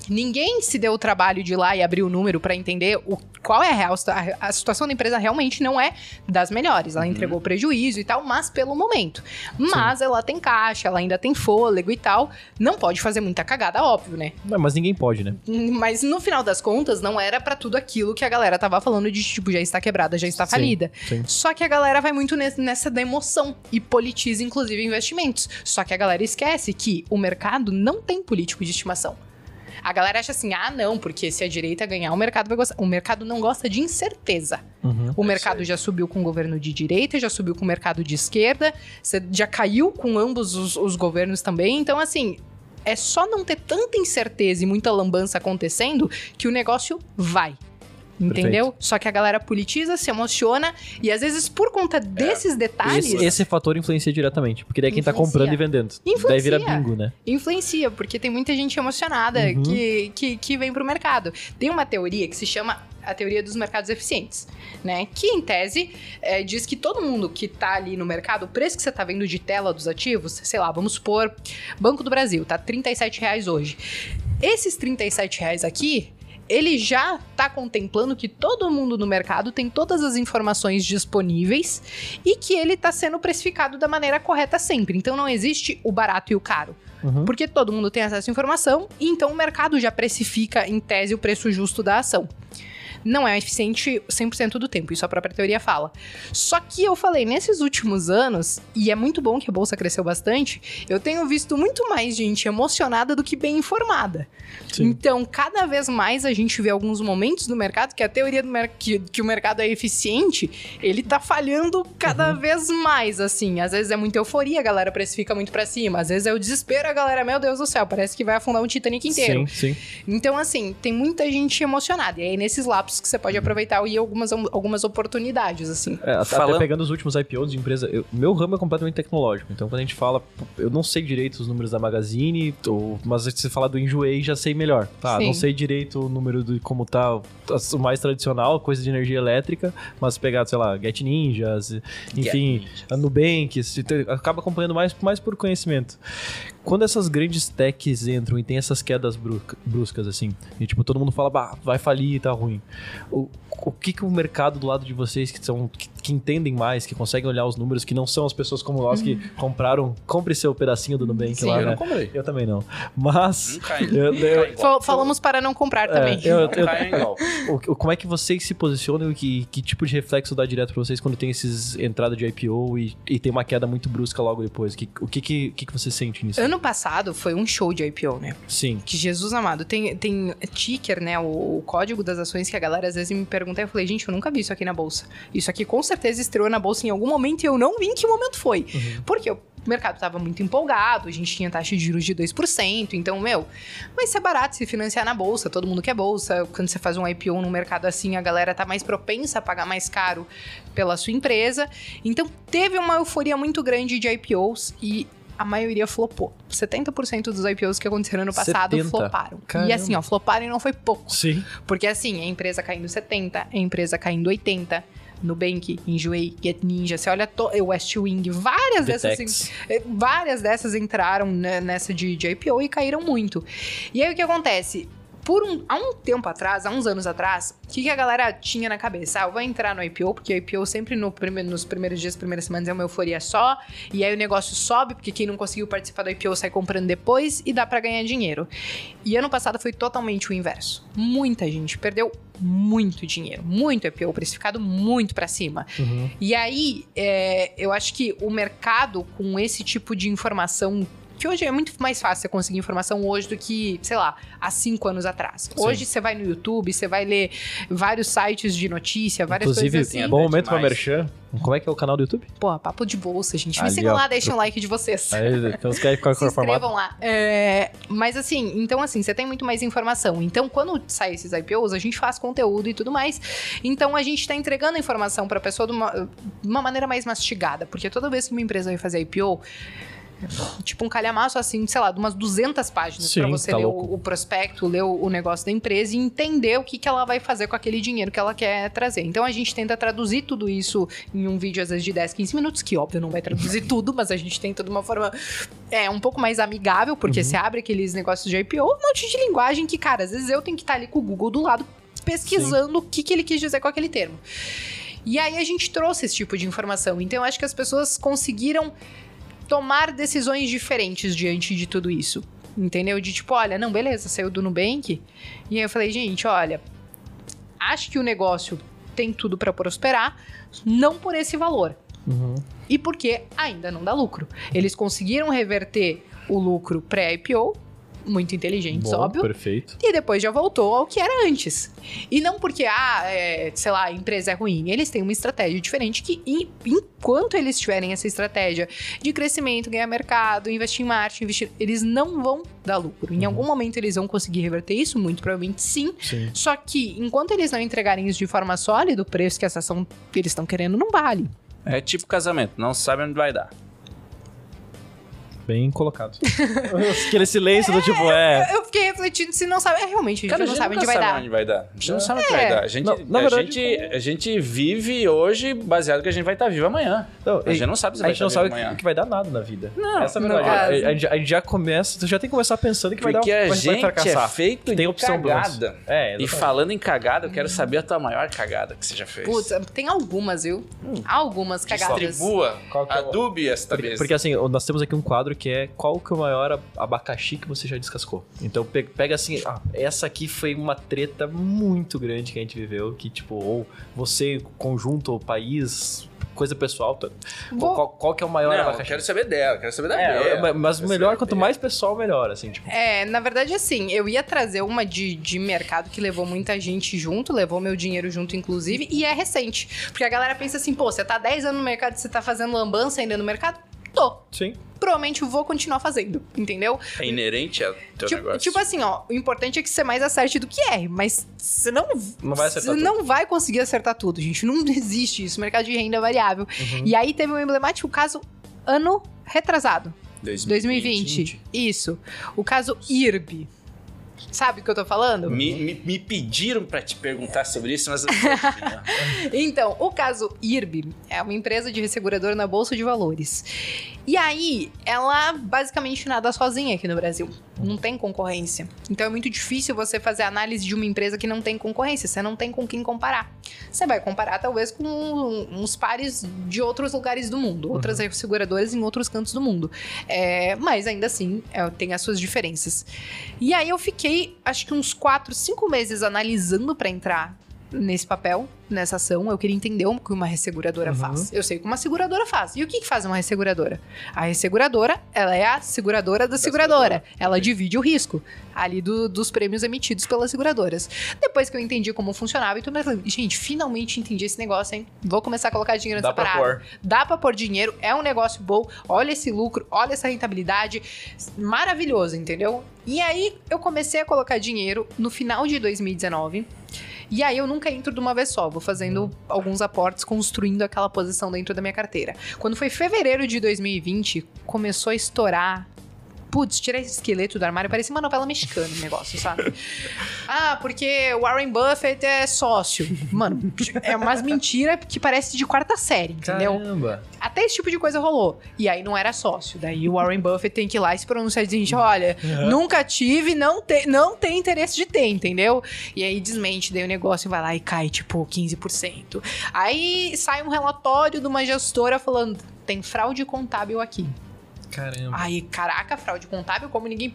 Ninguém se deu o trabalho de ir lá e abrir o número para entender o, qual é a real a, a situação da empresa realmente não é das melhores. Ela uhum. entregou prejuízo e tal, mas pelo momento. Mas Sim. ela tem caixa, ela ainda tem fôlego e tal. Não pode fazer muita cagada, óbvio, né? Não, mas ninguém pode, né? Mas no final das contas, não era para tudo aquilo que a galera tava falando de tipo, já está quebrada, já está falida. Sim, sim. Só que a galera vai muito nessa da emoção e politiza, inclusive, investimentos. Só que a galera esquece que o mercado não tem político de estimação. A galera acha assim, ah, não, porque se a direita ganhar, o mercado vai gostar. O mercado não gosta de incerteza. Uhum, o mercado já subiu com o governo de direita, já subiu com o mercado de esquerda, já caiu com ambos os, os governos também. Então, assim, é só não ter tanta incerteza e muita lambança acontecendo que o negócio vai. Entendeu? Perfeito. Só que a galera politiza, se emociona e às vezes por conta desses é. detalhes. Esse, esse, fator influencia diretamente, porque daí é quem tá comprando e vendendo. Influencia. Daí vira bingo, né? Influencia, porque tem muita gente emocionada uhum. que, que, que vem pro mercado. Tem uma teoria que se chama a teoria dos mercados eficientes, né? Que em tese é, diz que todo mundo que tá ali no mercado, o preço que você tá vendo de tela dos ativos, sei lá, vamos supor, Banco do Brasil, tá 37 reais hoje. Esses 37 reais aqui, ele já está contemplando que todo mundo no mercado tem todas as informações disponíveis e que ele está sendo precificado da maneira correta sempre. Então não existe o barato e o caro. Uhum. Porque todo mundo tem acesso à informação, e então o mercado já precifica, em tese, o preço justo da ação não é eficiente 100% do tempo, isso a própria teoria fala. Só que eu falei, nesses últimos anos, e é muito bom que a bolsa cresceu bastante, eu tenho visto muito mais gente emocionada do que bem informada. Sim. Então, cada vez mais a gente vê alguns momentos do mercado que a teoria do que, que o mercado é eficiente, ele tá falhando cada uhum. vez mais, assim. Às vezes é muita euforia, a galera precifica muito para cima, às vezes é o desespero, a galera, meu Deus do céu, parece que vai afundar um Titanic inteiro. Sim, sim. Então, assim, tem muita gente emocionada. E aí, nesses lapsos que você pode aproveitar e algumas, algumas oportunidades, assim. É, até, Falando... pegando os últimos IPOs de empresa, eu, meu ramo é completamente tecnológico, então quando a gente fala, eu não sei direito os números da Magazine, ou, mas se você falar do Enjoei, já sei melhor. Tá, Sim. não sei direito o número de como tá o mais tradicional, coisa de energia elétrica, mas pegar, sei lá, Get Ninjas, enfim, Get a Nubank, acaba acompanhando mais, mais por conhecimento quando essas grandes techs entram e tem essas quedas bruscas, assim, e tipo, todo mundo fala, bah, vai falir, tá ruim. O, o que que o mercado do lado de vocês que são que, que, entendem mais, que conseguem olhar os números, que não são as pessoas como nós que uhum. compraram, compre seu pedacinho do Nubank Sim, lá, eu né? não comprei. Eu também não. Mas eu, eu, falamos para não comprar é, também. Eu, eu, o, como é que vocês se posicionam e que, que tipo de reflexo dá direto para vocês quando tem esses entrada de IPO e, e tem uma queda muito brusca logo depois? Que, o que que, que que você sente nisso? Ano passado foi um show de IPO, né? Sim. Que Jesus amado, tem tem ticker, né, o, o código das ações que a galera às vezes me pergunta, eu falei, gente, eu nunca vi isso aqui na bolsa. Isso aqui com certeza estreou na bolsa em algum momento e eu não vi em que momento foi. Uhum. Porque o mercado estava muito empolgado, a gente tinha taxa de juros de 2%, então, meu, vai ser barato se financiar na bolsa, todo mundo quer bolsa. Quando você faz um IPO num mercado assim, a galera tá mais propensa a pagar mais caro pela sua empresa. Então, teve uma euforia muito grande de IPOs e a maioria flopou. 70% dos IPOs que aconteceram no passado 70? floparam. Caramba. E assim, ó, floparam e não foi pouco. Sim. Porque assim, a empresa caindo 70, a empresa caindo 80, Nubank, Enjoei, Get Ninja, você olha to- West Wing, várias dessas, Vitex. eh, várias dessas entraram nessa de, de IPO e caíram muito. E aí o que acontece? Por um, há um tempo atrás, há uns anos atrás, o que, que a galera tinha na cabeça? Ah, eu vou entrar no IPO, porque o IPO sempre no prime- nos primeiros dias, primeiras semanas é uma euforia só, e aí o negócio sobe, porque quem não conseguiu participar do IPO sai comprando depois e dá pra ganhar dinheiro. E ano passado foi totalmente o inverso. Muita gente perdeu muito dinheiro, muito IPO precificado muito pra cima. Uhum. E aí, é, eu acho que o mercado com esse tipo de informação. Que hoje é muito mais fácil você conseguir informação hoje do que, sei lá, há cinco anos atrás. Hoje você vai no YouTube, você vai ler vários sites de notícia, várias Inclusive, coisas assim. é bom momento pra demais. merchan. Como é que é o canal do YouTube? Pô, papo de bolsa, gente. Me Ali, sigam ó. lá, deixem o like de vocês. Aí, então você quer ficar Se inscrevam lá. É, mas assim, então assim, você tem muito mais informação. Então, quando sai esses IPOs, a gente faz conteúdo e tudo mais. Então, a gente tá entregando a informação pra pessoa de uma, de uma maneira mais mastigada. Porque toda vez que uma empresa vai fazer IPO, tipo um calhamaço assim, sei lá, de umas 200 páginas Sim, pra você tá ler o, o prospecto, ler o, o negócio da empresa e entender o que, que ela vai fazer com aquele dinheiro que ela quer trazer. Então a gente tenta traduzir tudo isso em um vídeo às vezes de 10, 15 minutos, que óbvio não vai traduzir tudo, mas a gente tenta de uma forma é um pouco mais amigável, porque Uhum. você abre aqueles negócios de IPO, um monte de linguagem que, cara, às vezes eu tenho que estar ali com o Google do lado pesquisando o que, que ele quis dizer com aquele termo. E aí a gente trouxe esse tipo de informação. Então eu acho que as pessoas conseguiram tomar decisões diferentes diante de tudo isso. Entendeu? De tipo, olha, não, beleza, saiu do Nubank. E aí eu falei, gente, olha, acho que o negócio tem tudo pra prosperar, não por esse valor. Uhum. E porque ainda não dá lucro. Eles conseguiram reverter o lucro pré-IPO, muito inteligentes, Bom, óbvio. Perfeito. E depois já voltou ao que era antes. E não porque, ah, é, sei lá, a empresa é ruim. Eles têm uma estratégia diferente que, em- enquanto eles tiverem essa estratégia de crescimento, ganhar mercado, investir em marketing, investir, eles não vão dar lucro. Em algum momento eles vão conseguir reverter isso, muito provavelmente sim. Sim. Só que, enquanto eles não entregarem isso de forma sólida, o preço que essa ação que eles estão querendo não vale. É tipo casamento, não sabe onde vai dar. Bem colocado. Aquele silêncio do tipo, é. Eu fiquei refletindo se não sabe. É, realmente, a gente Cara, não a gente sabe onde vai sabe dar. onde vai dar. A gente não É. sabe onde vai dar. A gente, Não, na a, verdade, gente, a gente vive hoje baseado que a gente vai estar vivo amanhã. Não, A gente não sabe se a vai gente não estar sabe vivo amanhã. que vai dar nada na vida. Não, Essa é a verdade. A, a gente- a gente já começa, você já tem que começar pensando que vai dar Porque a vai, gente vai é fracassar. feito Tem de opção cagada. É, E exatamente. falando em cagada, eu quero saber a tua maior cagada que você já fez. Putz, tem algumas, viu? Algumas cagadas. Distribua, Qual que é o- adube esta Porque, vez. porque, assim, nós temos aqui um quadro que é qual que é o maior ab- abacaxi que você já descascou. Então pe- pega assim, ah, essa aqui foi uma treta muito grande que a gente viveu, que tipo, ou você, conjunto, ou país, coisa pessoal. tá- Vou- Qual, qual que é o maior Não, eu abacaxi? quero saber dela, quero saber da É, Bea. mas Quero melhor, quanto mais pessoal, melhor, assim, tipo. É, na verdade, assim, eu ia trazer uma de, de mercado que levou muita gente junto, levou meu dinheiro junto, inclusive, e é recente. Porque a galera pensa assim, pô, você tá 10 anos no mercado, você tá fazendo lambança ainda no mercado? Tô. Sim. Provavelmente eu vou continuar fazendo, entendeu? É inerente ao teu Tipo, negócio. tipo assim, ó, o importante é que você mais acerte do que erre, mas você não, Não vai acertar você não vai conseguir acertar tudo, gente. Não existe isso. Mercado de renda é variável. Uhum. E aí teve um emblemático caso ano retrasado. 2020. 2020. Isso. O caso IRB. Sabe o que eu tô falando? Me, me, me pediram pra te perguntar sobre isso, mas eu não sei a opinião. Então, o caso IRB é uma empresa de resseguradora na Bolsa de Valores. E aí, ela basicamente nada sozinha aqui no Brasil. Não tem concorrência. Então é muito difícil você fazer análise de uma empresa que não tem concorrência. Você não tem com quem comparar. Você vai comparar, talvez, com uns pares de outros lugares do mundo, outras seguradoras em outros cantos do mundo. É, mas ainda assim, é, tem as suas diferenças. E aí eu fiquei, acho que uns 4, 5 meses analisando pra entrar nesse papel, nessa ação. Eu queria entender o que uma resseguradora Uhum. faz. Eu sei o que uma seguradora faz. E o que, que faz uma resseguradora? A resseguradora, ela é a seguradora da, seguradora. Ela divide o risco ali do- dos prêmios emitidos pelas seguradoras. Depois que eu entendi como funcionava, então falei, gente, finalmente entendi esse negócio, hein? Vou começar a colocar dinheiro Dá nessa pra parada. pôr. Dá pra pôr dinheiro, é um negócio bom. Olha esse lucro, olha essa rentabilidade. Maravilhoso, entendeu? E aí eu comecei a colocar dinheiro no final de 2019. E aí eu nunca entro de uma vez só, vou fazendo alguns aportes, construindo aquela posição dentro da minha carteira. Quando foi fevereiro de 2020, começou a estourar putz, tirar esse esqueleto do armário, parecia uma novela mexicana o negócio, sabe? ah, porque Warren Buffett é sócio. Mano, é umas mentiras que parece de quarta série, entendeu? Caramba. Até esse tipo de coisa rolou. E aí não era sócio. Daí o Warren Buffett tem que ir lá e se pronunciar dizer, gente, olha, uhum. nunca tive, não, te, não tem interesse de ter, entendeu? E aí desmente, daí o negócio vai lá e cai, tipo, 15%. Aí sai um relatório de uma gestora falando, tem fraude contábil aqui. Caramba. Aí, caraca, fraude contábil, como ninguém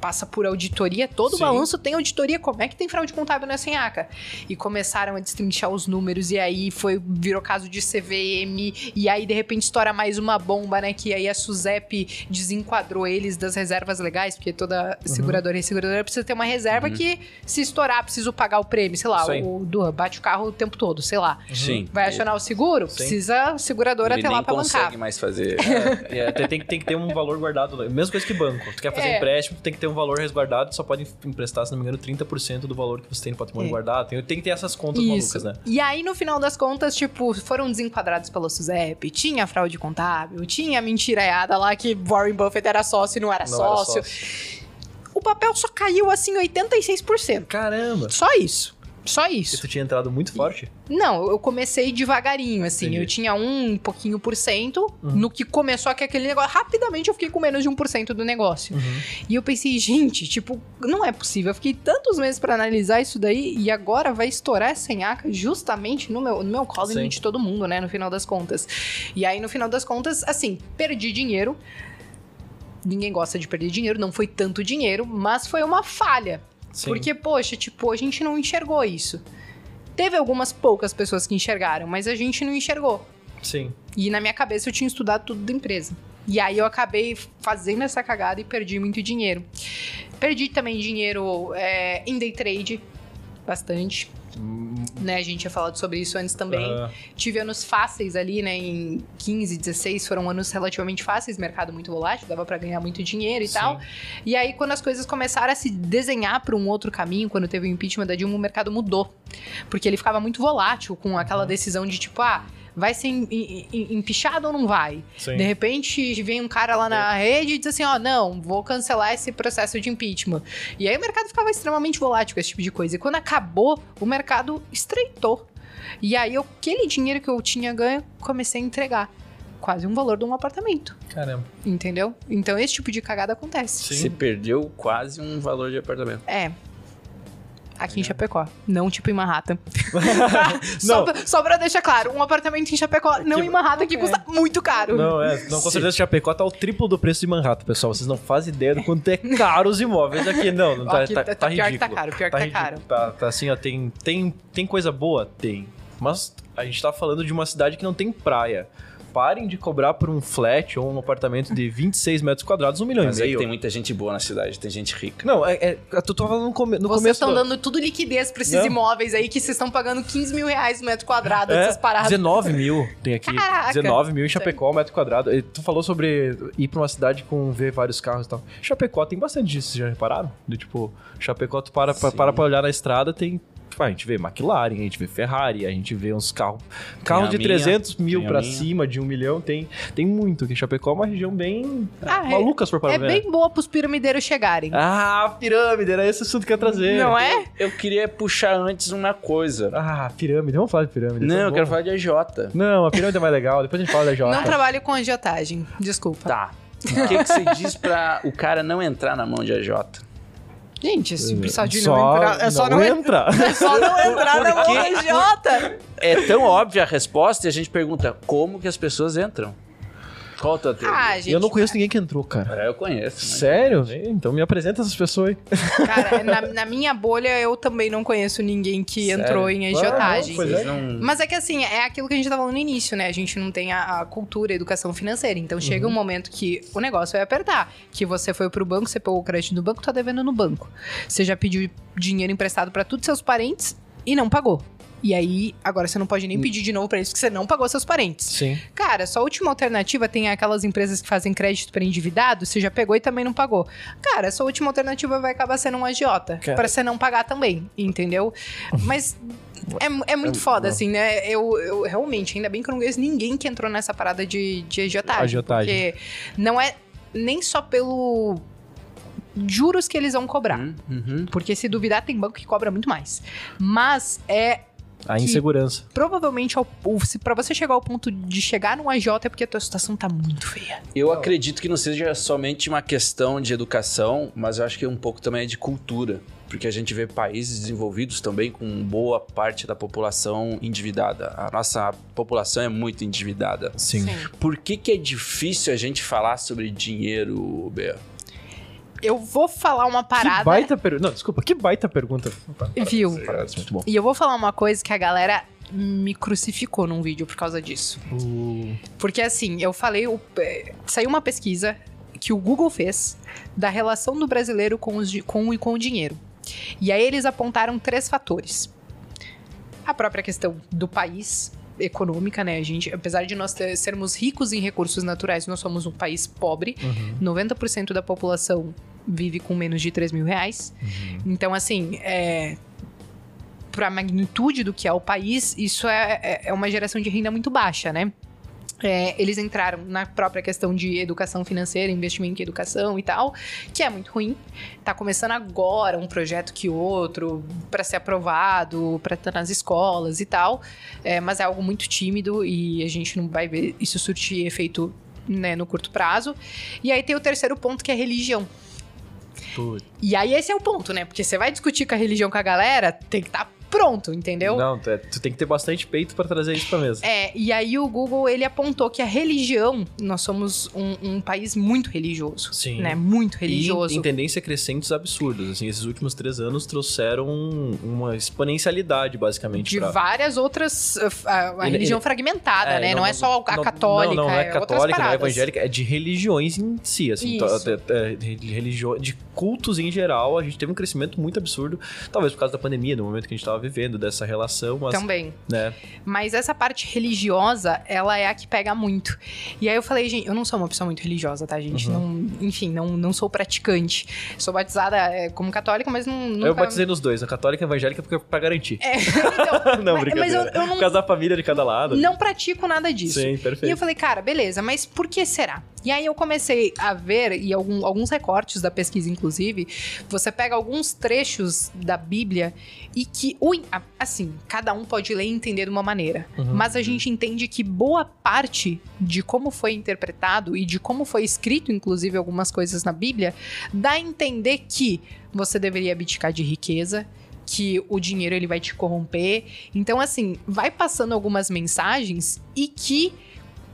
passa por auditoria, todo Sim. balanço tem auditoria, como é que tem fraude contábil nessa Senhaca? E começaram a destrinchar os números, e aí foi, virou caso de CVM, e aí de repente estoura mais uma bomba, né? Que aí a SUSEP desenquadrou eles das reservas legais, porque toda uhum. seguradora e seguradora precisa ter uma reserva uhum. que, se estourar, preciso pagar o prêmio, sei lá, o do bate o carro o tempo todo, sei lá. Sim. Vai acionar o seguro? Sim. Precisa a seguradora Ele ter lá pra bancar. não consegue mais fazer. É, é, tem, tem, que ter um valor guardado. Mesma coisa que banco. Tu quer fazer é. empréstimo, tem que ter um valor resguardado. Só pode emprestar, se não me engano, 30% do valor que você tem no patrimônio é. guardado. Tem, tem que ter essas contas Isso. malucas, né? E aí, no final das contas, tipo, foram desenquadrados pela SUSEP. Tinha fraude contábil, tinha mentiraiada lá que Warren Buffett era sócio e não era não sócio. Era sócio. O papel só caiu assim 86%. Caramba! Só isso. Só isso. E tu tinha entrado muito forte? Não, eu comecei devagarinho, assim. Entendi. Eu tinha um pouquinho por cento. Uhum. No que começou aqui aquele negócio. Rapidamente eu fiquei com menos de 1% do negócio. Uhum. E eu pensei, gente, tipo, não é possível. Eu fiquei tantos meses para analisar isso daí e agora vai estourar essa senhaca justamente no meu, no meu colo e de todo mundo, né? No final das contas. E aí, no final das contas, assim, perdi dinheiro. Ninguém gosta de perder dinheiro, não foi tanto dinheiro, mas foi uma falha. Sim. Porque, poxa, tipo, a gente não enxergou isso. Teve algumas poucas pessoas que enxergaram, mas a gente não enxergou. Sim. E na minha cabeça eu tinha estudado tudo da empresa. E aí eu acabei fazendo essa cagada e perdi muito dinheiro. Perdi também dinheiro é, em day trade, bastante né? A gente tinha falado sobre isso antes também. Tive anos fáceis ali, né? Em 15, 16 foram anos relativamente fáceis, mercado muito volátil, dava para ganhar muito dinheiro e Sim. tal. E aí, quando as coisas começaram a se desenhar para um outro caminho, quando teve o impeachment da Dilma, o mercado mudou. Porque ele ficava muito volátil com aquela uhum. decisão de tipo, ah vai ser empichado ou não vai? Sim. De repente vem um cara lá na é. rede e diz assim: ó, oh, não, vou cancelar esse processo de impeachment. E aí o mercado ficava extremamente volátil com esse tipo de coisa. E quando acabou, o mercado estreitou. E aí aquele dinheiro que eu tinha ganho, comecei a entregar quase um valor de um apartamento. Caramba. Entendeu? Então esse tipo de cagada acontece. Sim. Você perdeu quase um valor de apartamento. É. Aqui em Chapecó, não tipo em Manhattan. só, pra, só pra deixar claro, um apartamento em Chapecó, não em Manhattan, que custa muito caro. Não, é, não, com certeza Chapecó tá o triplo do preço de Manhattan, pessoal. Vocês não fazem ideia do quanto é caro os imóveis aqui. Não, não tá, aqui, tá, tá, tá, pior ridículo. que tá caro, pior que tá, tá caro. Tá, tá assim, ó, tem, tem, tem coisa boa? Tem. Mas a gente tá falando de uma cidade que não tem praia parem de cobrar por um flat ou um apartamento de 26 metros quadrados um milhão Mas e meio. tem muita gente boa na cidade, tem gente rica. Não, é, é eu tô falando no, come, no vocês começo. Vocês estão do... dando tudo liquidez pra esses Não. imóveis aí que vocês estão pagando 15 mil reais no metro quadrado, é, essas paradas. 19 mil tem aqui. Caraca. 19 mil em Chapecó, metro quadrado. E tu falou sobre ir pra uma cidade com ver vários carros e tal. Chapecó tem bastante disso, vocês já repararam? De tipo, Chapecó, tu para, para pra olhar na estrada, tem A gente vê McLaren, a gente vê Ferrari, a gente vê uns carros carros de minha, 300 mil para cima, de um milhão, tem, tem muito. Que Chapecó é uma região bem ah, é, maluca, se for para É ver. bem boa pros piramideiros chegarem. Ah, pirâmide, era esse assunto que eu ia trazer. Não é? Eu, queria puxar antes uma coisa. Ah, pirâmide, vamos falar de pirâmide. Não, eu quero falar de AJ. Não, a pirâmide é mais legal, depois a gente fala da AJ. Não trabalho com agiotagem, desculpa. Tá. O que, que você diz para o cara não entrar na mão de AJ? Gente, esse episódio só não entrar. É só não, não entra. É só não entrar na mão Jota. É tão óbvia a resposta e a gente pergunta como que as pessoas entram. Qual a tua teoria? Ah, gente, eu não conheço ninguém que entrou, cara. É, eu conheço. Sério? Então me apresenta essas pessoas aí. Cara, na, na, minha bolha eu também não conheço ninguém que Sério? entrou em agiotagem. Ah, é. Não... Mas é que assim, é aquilo que a gente tava falando no início, né? A gente não tem a, a cultura, a educação financeira. Então chega uhum. um momento que o negócio vai apertar. Que você foi pro banco, você pegou o crédito no banco, tá devendo no banco. Você já pediu dinheiro emprestado para todos seus parentes e não pagou. E aí, agora você não pode nem pedir de novo pra eles, porque você não pagou seus parentes. Sim. Cara, sua última alternativa tem aquelas empresas que fazem crédito para endividado, você já pegou e também não pagou. Cara, sua última alternativa vai acabar sendo um agiota, para você não pagar também, entendeu? Mas é, é muito foda, assim, né? Eu, eu realmente, ainda bem que eu não conheço ninguém que entrou nessa parada de, de agiotagem. Agiotagem. Porque não é nem só pelo juros que eles vão cobrar. Uhum. Porque se duvidar, tem banco que cobra muito mais. Mas é A insegurança. provavelmente ao, o- se para você chegar ao ponto de chegar num agiota é porque a tua situação tá muito feia. Eu acredito que não seja somente uma questão de educação, mas eu acho que um pouco também é de cultura. Porque a gente vê países desenvolvidos também com boa parte da população endividada. A nossa população é muito endividada. Sim. Por que, que é difícil a gente falar sobre dinheiro, Bea? Eu vou falar uma parada. Que baita pergunta. Não, desculpa, que baita pergunta. Opa, Viu? Parada, muito bom. E eu vou falar uma coisa que a galera me crucificou num vídeo por causa disso. O- Porque assim, eu falei, o- é, saiu uma pesquisa que o Google fez da relação do brasileiro com, os, com, com o dinheiro. E aí eles apontaram três fatores. A própria questão do país, econômica, né? A gente, apesar de nós ter- sermos ricos em recursos naturais, nós somos um país pobre. Uhum. 90% da população vive com menos de 3 mil reais. Então, assim, é, para a magnitude do que é o país, isso é, é- é uma geração de renda muito baixa, né? É, eles entraram na própria questão de educação financeira, investimento em educação e tal, que é muito ruim. Tá começando agora um projeto que outro para ser aprovado, para estar nas escolas e tal, é, mas é algo muito tímido e a gente não vai ver isso surtir efeito né, no curto prazo. E aí tem o terceiro ponto que é religião. Putz. E aí esse é o ponto, né? Porque você vai discutir com a religião com a galera, tem que estar pronto, entendeu? Não, tu, é- tu tem que ter bastante peito pra trazer isso pra mesa. É, e aí o Google, ele apontou que a religião, nós somos um, um país muito religioso. Sim. Né? Muito E religioso. em tendência crescentes absurdas. Assim, esses últimos três anos trouxeram uma exponencialidade, basicamente. De pra- várias outras. uh, A, a Ele- religião ele- fragmentada, É, né? Não, é só a não- católica, Não, não, não é, outras católica, não é evangélica, é de religiões em si, assim. É- é- de, religio- de cultos em geral, a gente teve um crescimento muito absurdo, talvez por causa da pandemia, do momento que a gente tava vivendo, dessa relação, mas, Também. né, Mas essa parte religiosa, ela é a que pega muito. E aí eu falei, gente, eu não sou uma pessoa muito religiosa, tá, gente? Uhum. Não, enfim, não, não sou praticante. Sou batizada é, como católica, mas não. Nunca... eu batizei nos dois, a católica e a evangélica porque pra garantir. É, então, não, mas, brincadeira. mas eu, eu Por causa da família de cada lado. não, não pratico nada disso. Sim, E eu perfeito. falei, cara, beleza, mas por que será? E aí eu comecei a ver, e algum- alguns recortes da pesquisa, inclusive, você pega alguns trechos da Bíblia e que, a- assim, cada um pode ler e entender de uma maneira. Uhum. Mas a gente entende que boa parte de como foi interpretado e de como foi escrito, inclusive, algumas coisas na Bíblia, dá a entender que você deveria abdicar de riqueza, que o dinheiro ele vai te corromper. Então, assim, vai passando algumas mensagens e que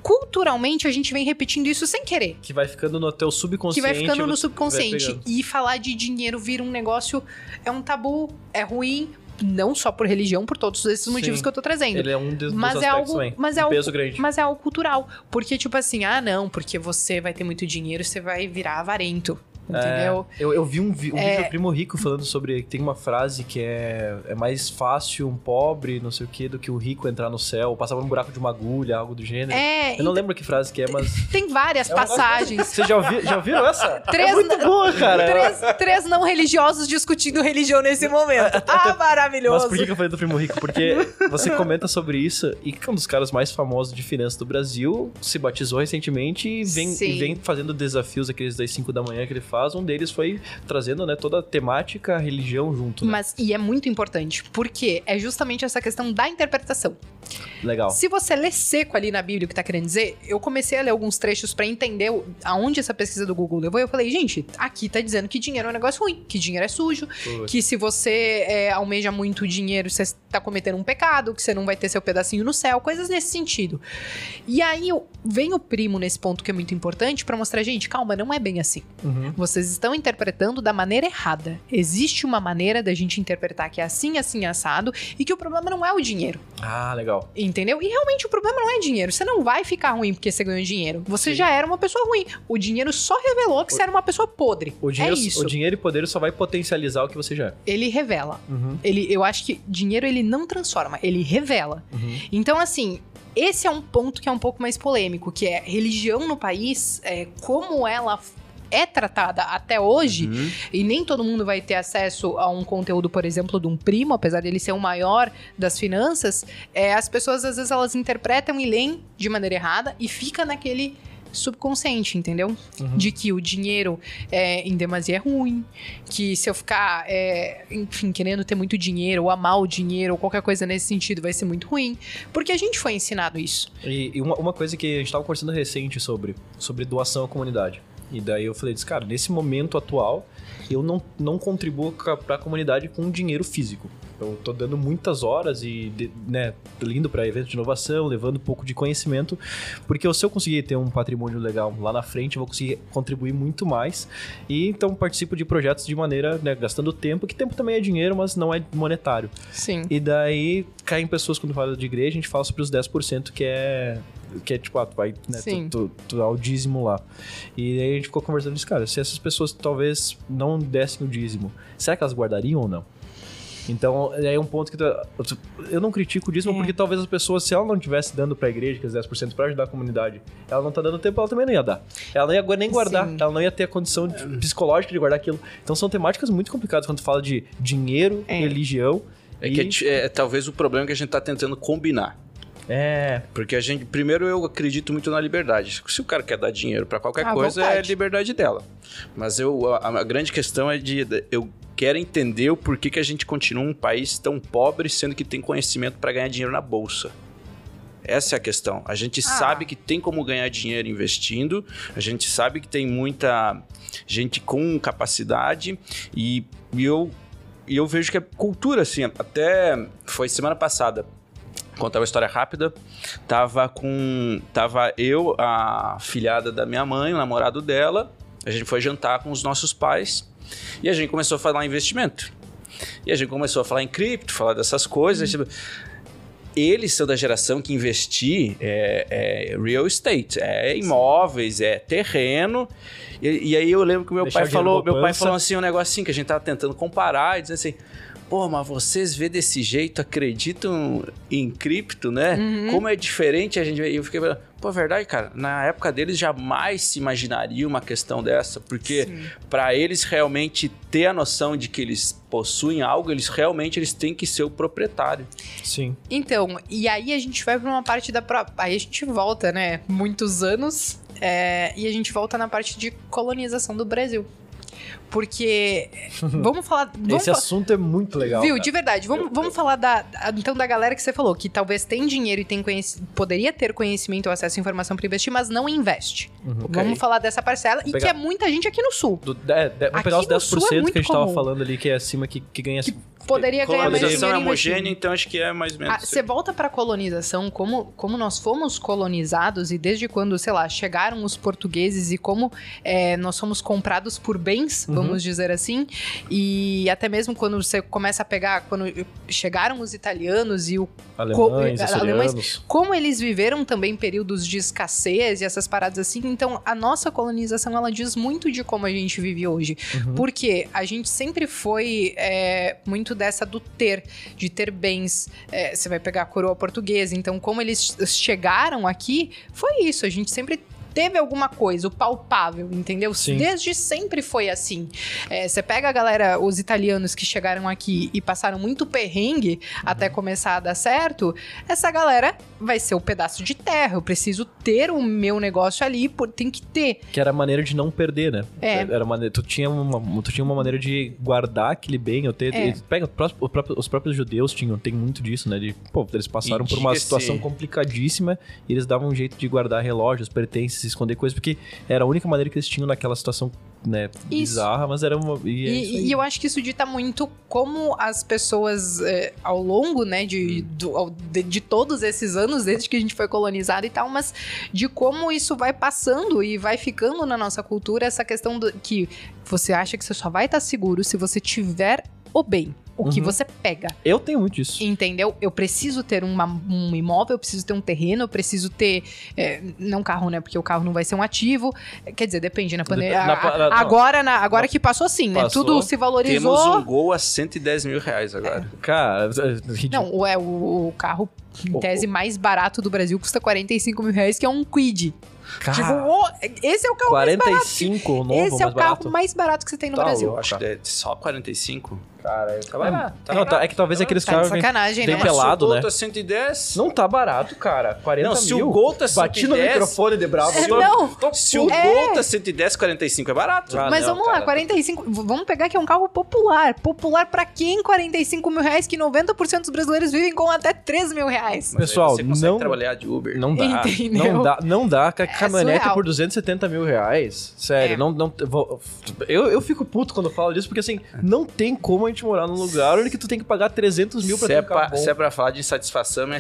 culturalmente a gente vem repetindo isso sem querer. Que vai ficando no teu Que subconsciente. vai ficando no subconsciente. E falar de dinheiro vira um negócio. É um tabu, é ruim. Não só por religião, por todos esses motivos Sim. que eu tô trazendo. Ele é um dos, Mas dos é algo- também. mas é um algo- peso grande. Mas é algo cultural. Porque, tipo assim, ah, não, porque você vai ter muito dinheiro, você vai virar avarento. Entendeu? É, eu, eu vi um, um É. vídeo do Primo Rico falando sobre. Tem uma frase que é. É mais fácil um pobre, não sei o que, do que o rico entrar no céu, ou passar por um buraco de uma agulha, algo do gênero. É, Eu não lembro que frase que é, mas. tem várias É passagens. Vocês já, ouvi, já ouviram essa? Três- é muito boa, cara. Três, três não religiosos discutindo religião nesse momento. Ah, maravilhoso. Mas por que, eu falei do Primo Rico? Porque você comenta sobre isso e que é um dos caras mais famosos de finanças do Brasil se batizou recentemente e vem, e vem fazendo desafios aqueles das 5 da manhã que ele faz. Um deles foi trazendo né, toda a temática, a religião junto. Né? Mas, e é muito importante, porque é justamente essa questão da interpretação. Legal. Se você lê seco ali na Bíblia o que tá querendo dizer, eu comecei a ler alguns trechos pra entender aonde essa pesquisa do Google levou. e Eu falei, gente, aqui tá dizendo que dinheiro é um negócio ruim, que dinheiro é sujo, Putz. que se você é, almeja muito dinheiro, você tá cometendo um pecado, que você não vai ter seu pedacinho no céu, coisas nesse sentido. E aí vem o primo nesse ponto que é muito importante pra mostrar, gente, calma, não é bem assim. Uhum. Vocês estão interpretando da maneira errada. Existe uma maneira da gente interpretar que é assim, assim, assado, e que o problema não é o dinheiro. Ah, legal. Entendeu? E realmente o problema não é dinheiro. Você não vai ficar ruim porque você ganhou dinheiro. Você Sim. já era uma pessoa ruim. O dinheiro só revelou que o... você era uma pessoa podre. O dinheiro, é isso. O dinheiro e poder só vai potencializar o que você já é. Ele revela. Uhum. Ele, eu acho que dinheiro ele não transforma, ele revela. Uhum. Então, assim, esse é um ponto que é um pouco mais polêmico, que é religião no país, é, como ela é tratada até hoje, uhum. e nem todo mundo vai ter acesso a um conteúdo, por exemplo, de um primo, apesar dele ser o maior das finanças, é, as pessoas às vezes elas interpretam e leem de maneira errada e fica naquele subconsciente, entendeu? Uhum. De que o dinheiro é, em demasia é ruim, que se eu ficar, é, enfim, querendo ter muito dinheiro, ou amar o dinheiro, ou qualquer coisa nesse sentido, vai ser muito ruim. Porque a gente foi ensinado isso. E, e uma, uma, coisa que a gente estava conversando recente sobre, sobre doação à comunidade. E daí eu falei, cara, nesse momento atual, eu não, não contribuo para a comunidade com dinheiro físico. Eu tô dando muitas horas e, né, indo para eventos de inovação, levando um pouco de conhecimento, porque se eu conseguir ter um patrimônio legal lá na frente, eu vou conseguir contribuir muito mais. E então participo de projetos de maneira, né, gastando tempo, que tempo também é dinheiro, mas não é monetário. Sim. E daí caem pessoas quando fala de igreja, a gente fala sobre os 10% que é que é tipo, ah, tu vai, né, Sim. tu, tu, tu dá o dízimo lá. E aí a gente ficou conversando isso, cara, se essas pessoas talvez não dessem o dízimo, será que elas guardariam ou não? Então, é um ponto que tu, eu não critico o dízimo é. porque talvez as pessoas, se ela não estivesse dando pra igreja, que é 10% pra ajudar a comunidade, ela não tá dando tempo, ela também não ia dar. Ela não ia nem guardar, Sim. ela não ia ter a condição de, psicológica de guardar aquilo. Então, são temáticas muito complicadas quando tu fala de dinheiro, é. religião. É e... que é, é, talvez o problema que a gente tá tentando combinar. É. Porque a gente, primeiro, eu acredito muito na liberdade. Se o cara quer dar dinheiro para qualquer ah, coisa, vontade. é liberdade dela. Mas eu, a, a, grande questão é de eu quero entender o porquê que a gente continua um país tão pobre, sendo que tem conhecimento para ganhar dinheiro na bolsa. Essa é a questão. A gente ah. sabe que tem como ganhar dinheiro investindo, a gente sabe que tem muita gente com capacidade e, e eu, e eu vejo que é cultura, assim. Até foi semana passada, contar uma história rápida. Tava com. Tava eu, a filhada da minha mãe, o namorado dela. A gente foi jantar com os nossos pais e a gente começou a falar em investimento. E a gente começou a falar em cripto, falar dessas coisas. Uhum. Tipo, eles são da geração que investir é, é, real estate, é imóveis, é terreno. E, e aí eu lembro que meu Deixar pai falou, meu pai falou assim um negocinho que a gente tava tentando comparar e dizendo assim: pô, mas vocês vê desse jeito, acreditam em cripto, né? Uhum. Como é diferente a gente. E eu fiquei falando, pô, é verdade, cara. Na época deles jamais se imaginaria uma questão dessa, porque para eles realmente ter a noção de que eles possuem algo, eles realmente eles têm que ser o proprietário. Sim. Então, e aí a gente vai para uma parte da. Aí a gente volta, né? Muitos anos. É... e a gente volta na parte de colonização do Brasil. Porque. Vamos falar. Vamos Esse assunto é muito legal. Viu, cara. de verdade. Vamos, vamos falar da, então da galera que você falou, que talvez tem dinheiro e tem poderia ter conhecimento ou acesso à informação para investir, mas não investe. Uhum. Okay. Vamos falar dessa parcela. e que é muita gente aqui no sul. Do, é, de, vamos pegar os 10% é que a gente comum. tava falando ali, que é acima, que, que ganha. Que poderia ganhar mais dinheiro. Colonização é homogênea, então acho que é mais ou menos. Ah, você volta para colonização, como, como nós fomos colonizados e desde quando, sei lá, chegaram os portugueses e como é, nós somos comprados por bens, uhum. vamos dizer assim. E até mesmo quando você começa a pegar, quando chegaram os italianos e o alemães, co, alemães como eles viveram também períodos de escassez e essas paradas assim. Então, a nossa colonização ela diz muito de como a gente vive hoje, uhum. porque a gente sempre foi é, muito muito dessa do ter, de ter bens. É, você vai pegar a coroa portuguesa. Então, como eles chegaram aqui, foi isso. A gente sempre teve alguma coisa, o palpável, entendeu? Sim. Desde sempre foi assim. É, você pega a galera, os italianos que chegaram aqui e passaram muito perrengue uhum. até começar a dar certo, essa galera vai ser o um pedaço de terra. Eu preciso ter o meu negócio ali, tem que ter. Que era a maneira de não perder, né? É. Era maneira, tu, tinha uma, tu tinha uma maneira de guardar aquele bem. Eu ter, é. pega, os, próprios, os próprios judeus tinham, tem muito disso, né? De, pô, eles passaram por uma situação complicadíssima e eles davam um jeito de guardar relógios, pertences se esconder coisas, porque era a única maneira que eles tinham naquela situação né, bizarra, mas era uma. E, é e, eu acho que isso dita muito como as pessoas, é, ao longo, né, de, hum. do, de, de, todos esses anos, desde que a gente foi colonizado e tal, mas de como isso vai passando e vai ficando na nossa cultura, essa questão do que você acha que você só vai estar seguro se você tiver o bem o uhum. que você pega. Eu tenho muito isso. Entendeu? Eu preciso ter uma, um imóvel, eu preciso ter um terreno, eu preciso ter. É, não carro, né? Porque o carro não vai ser um ativo. Quer dizer, depende, na pandemia. agora, na, agora que passou assim, né? Passou, Tudo se valorizou. Temos um gol a 110 mil reais agora. É. Cara, é não, é, o, o carro, em tese, mais barato do Brasil custa 45 mil reais, que é um Quid. Cara, tipo, oh, esse é o carro 45 mais barato. novo, Esse é o carro barato. mais barato que você tem no tá, Brasil. Eu acho que é só 45. Cara, tá barato. Tá não, tá, é que talvez tá aqueles carros. Tá sacanagem, bem né? pelado, né? Se o Gol tá 110. Não tá barato, cara. 40 não, mil. Se o Gol tá 110. Bati no microfone de bravo. É, não. Tô, se o é. Gol tá 110, 45 é barato. Ah, Mas não, vamos cara. lá, 45. Vamos pegar que é um carro popular. Popular pra quem? 45 mil reais, que 90% dos brasileiros vivem com até 3 mil reais. Mas Pessoal, não. trabalhar de Uber. Não dá. Entendeu? Não dá. Não dá. É caminhonete por 270 mil reais. Sério, é. não. não eu, eu fico puto quando eu falo disso, porque assim, não tem como a gente morar num lugar onde que tu tem que pagar 300 mil pra se ter é um pra, bom. Se é pra falar de insatisfação, é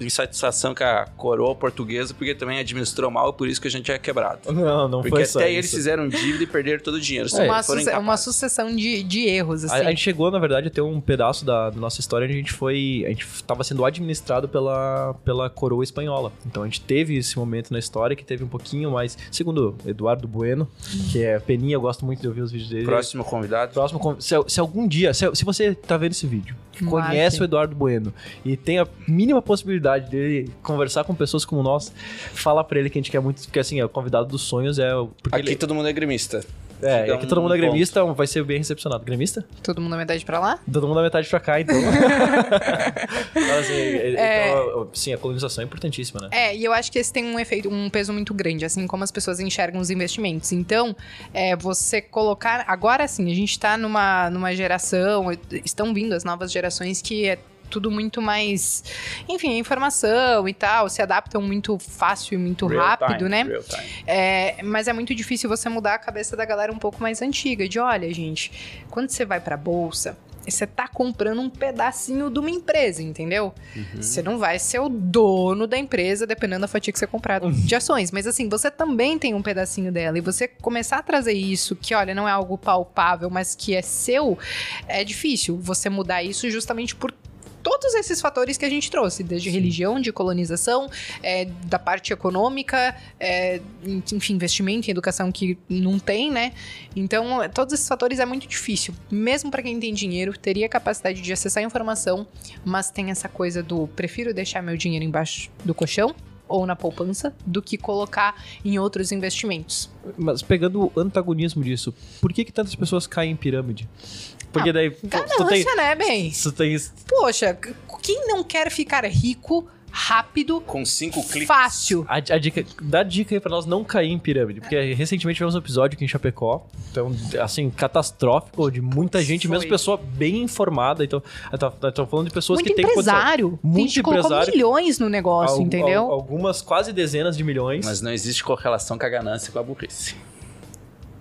insatisfação com a coroa portuguesa, porque também administrou mal, por isso que a gente é quebrado. Não, não porque foi só Porque até eles fizeram dívida e perderam todo o dinheiro. É, uma, suce uma, sucessão de, de erros, assim. A, a, gente chegou, na verdade, a ter um pedaço da, da, nossa história onde a gente foi... A gente tava sendo administrado pela, pela coroa espanhola. Então a gente teve esse momento na história que teve um pouquinho mais... Segundo Eduardo Bueno, que é Peninha, eu gosto muito de ouvir os vídeos dele. Próximo convidado. Próximo Se, se algum dia... Se, se você tá vendo esse vídeo, conhece o Eduardo Bueno e tem a mínima possibilidade dele conversar com pessoas como nós, fala para ele que a gente quer muito, porque assim, é o convidado dos sonhos é Aqui ele... todo mundo é gremista. É, aqui todo mundo é gremista, ponto. vai ser bem recepcionado. Gremista? Todo mundo é metade pra lá? Todo mundo é metade pra cá, então. Mas, assim, é... então, sim, a colonização é importantíssima, né? É, e eu acho que esse tem um efeito, um peso muito grande, assim como as pessoas enxergam os investimentos. Então, é, você colocar. Agora sim, a gente tá numa, numa geração, estão vindo as novas gerações que é tudo muito mais. Enfim, informação e tal, se adaptam muito fácil e muito real rápido, time, né? É, mas é muito difícil você mudar a cabeça da galera um pouco mais antiga. De olha, gente, quando você vai pra bolsa, você tá comprando um pedacinho de uma empresa, entendeu? Uhum. Você não vai ser o dono da empresa, dependendo da fatia que você comprar de ações. Mas assim, você também tem um pedacinho dela. E você começar a trazer isso, que olha, não é algo palpável, mas que é seu, é difícil você mudar isso justamente por todos esses fatores que a gente trouxe, desde Sim. religião, de colonização, é, da parte econômica, é, enfim, investimento em educação que não tem, né? Então, todos esses fatores é muito difícil. Mesmo para quem tem dinheiro, teria capacidade de acessar a informação, mas tem essa coisa do prefiro deixar meu dinheiro embaixo do colchão ou na poupança do que colocar em outros investimentos. Mas pegando o antagonismo disso, por que, que tantas pessoas caem em pirâmide? Porque daí. Ganância, tu tem, né, bem? Tu tem... Poxa, quem não quer ficar rico rápido. Com cinco cliques. Fácil. A, a, dica, dá dica aí pra nós não cair em pirâmide. Porque recentemente tivemos um episódio aqui em Chapecó. Então, assim, catastrófico, de muita gente, Foi. mesmo pessoa bem informada. Então, tô falando de pessoas muito que têm empresário. Muito Tem empresário. milhões no negócio, entendeu? algumas quase dezenas de milhões. Mas não existe correlação com a ganância e com a burrice.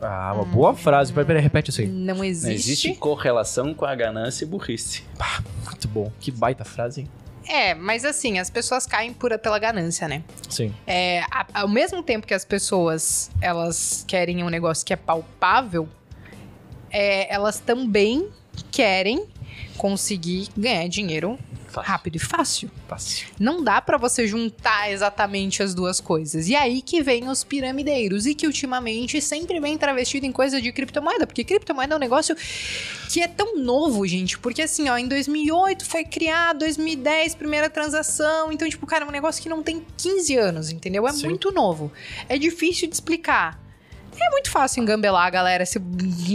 Ah, uma hum, boa frase. Peraí, peraí, repete isso aí. Não existe. Não existe correlação com a ganância e burrice. Pá, muito bom. Que baita frase, hein? É, mas assim, as pessoas caem por, pela ganância, né? Sim. É, a, ao mesmo tempo que as pessoas, elas querem um negócio que é palpável, é, elas também querem conseguir ganhar dinheiro Fácil. rápido e fácil. Fácil. Não dá para você juntar exatamente as duas coisas. E aí que vem os piramideiros e que ultimamente sempre vem travestido em coisa de criptomoeda, porque criptomoeda é um negócio que é tão novo, gente, porque assim, ó, em 2008 foi criado, 2010 primeira transação, então tipo, cara, é um negócio que não tem 15 anos, entendeu? É Sim. muito novo. É difícil de explicar. É muito fácil engambelar a galera, se,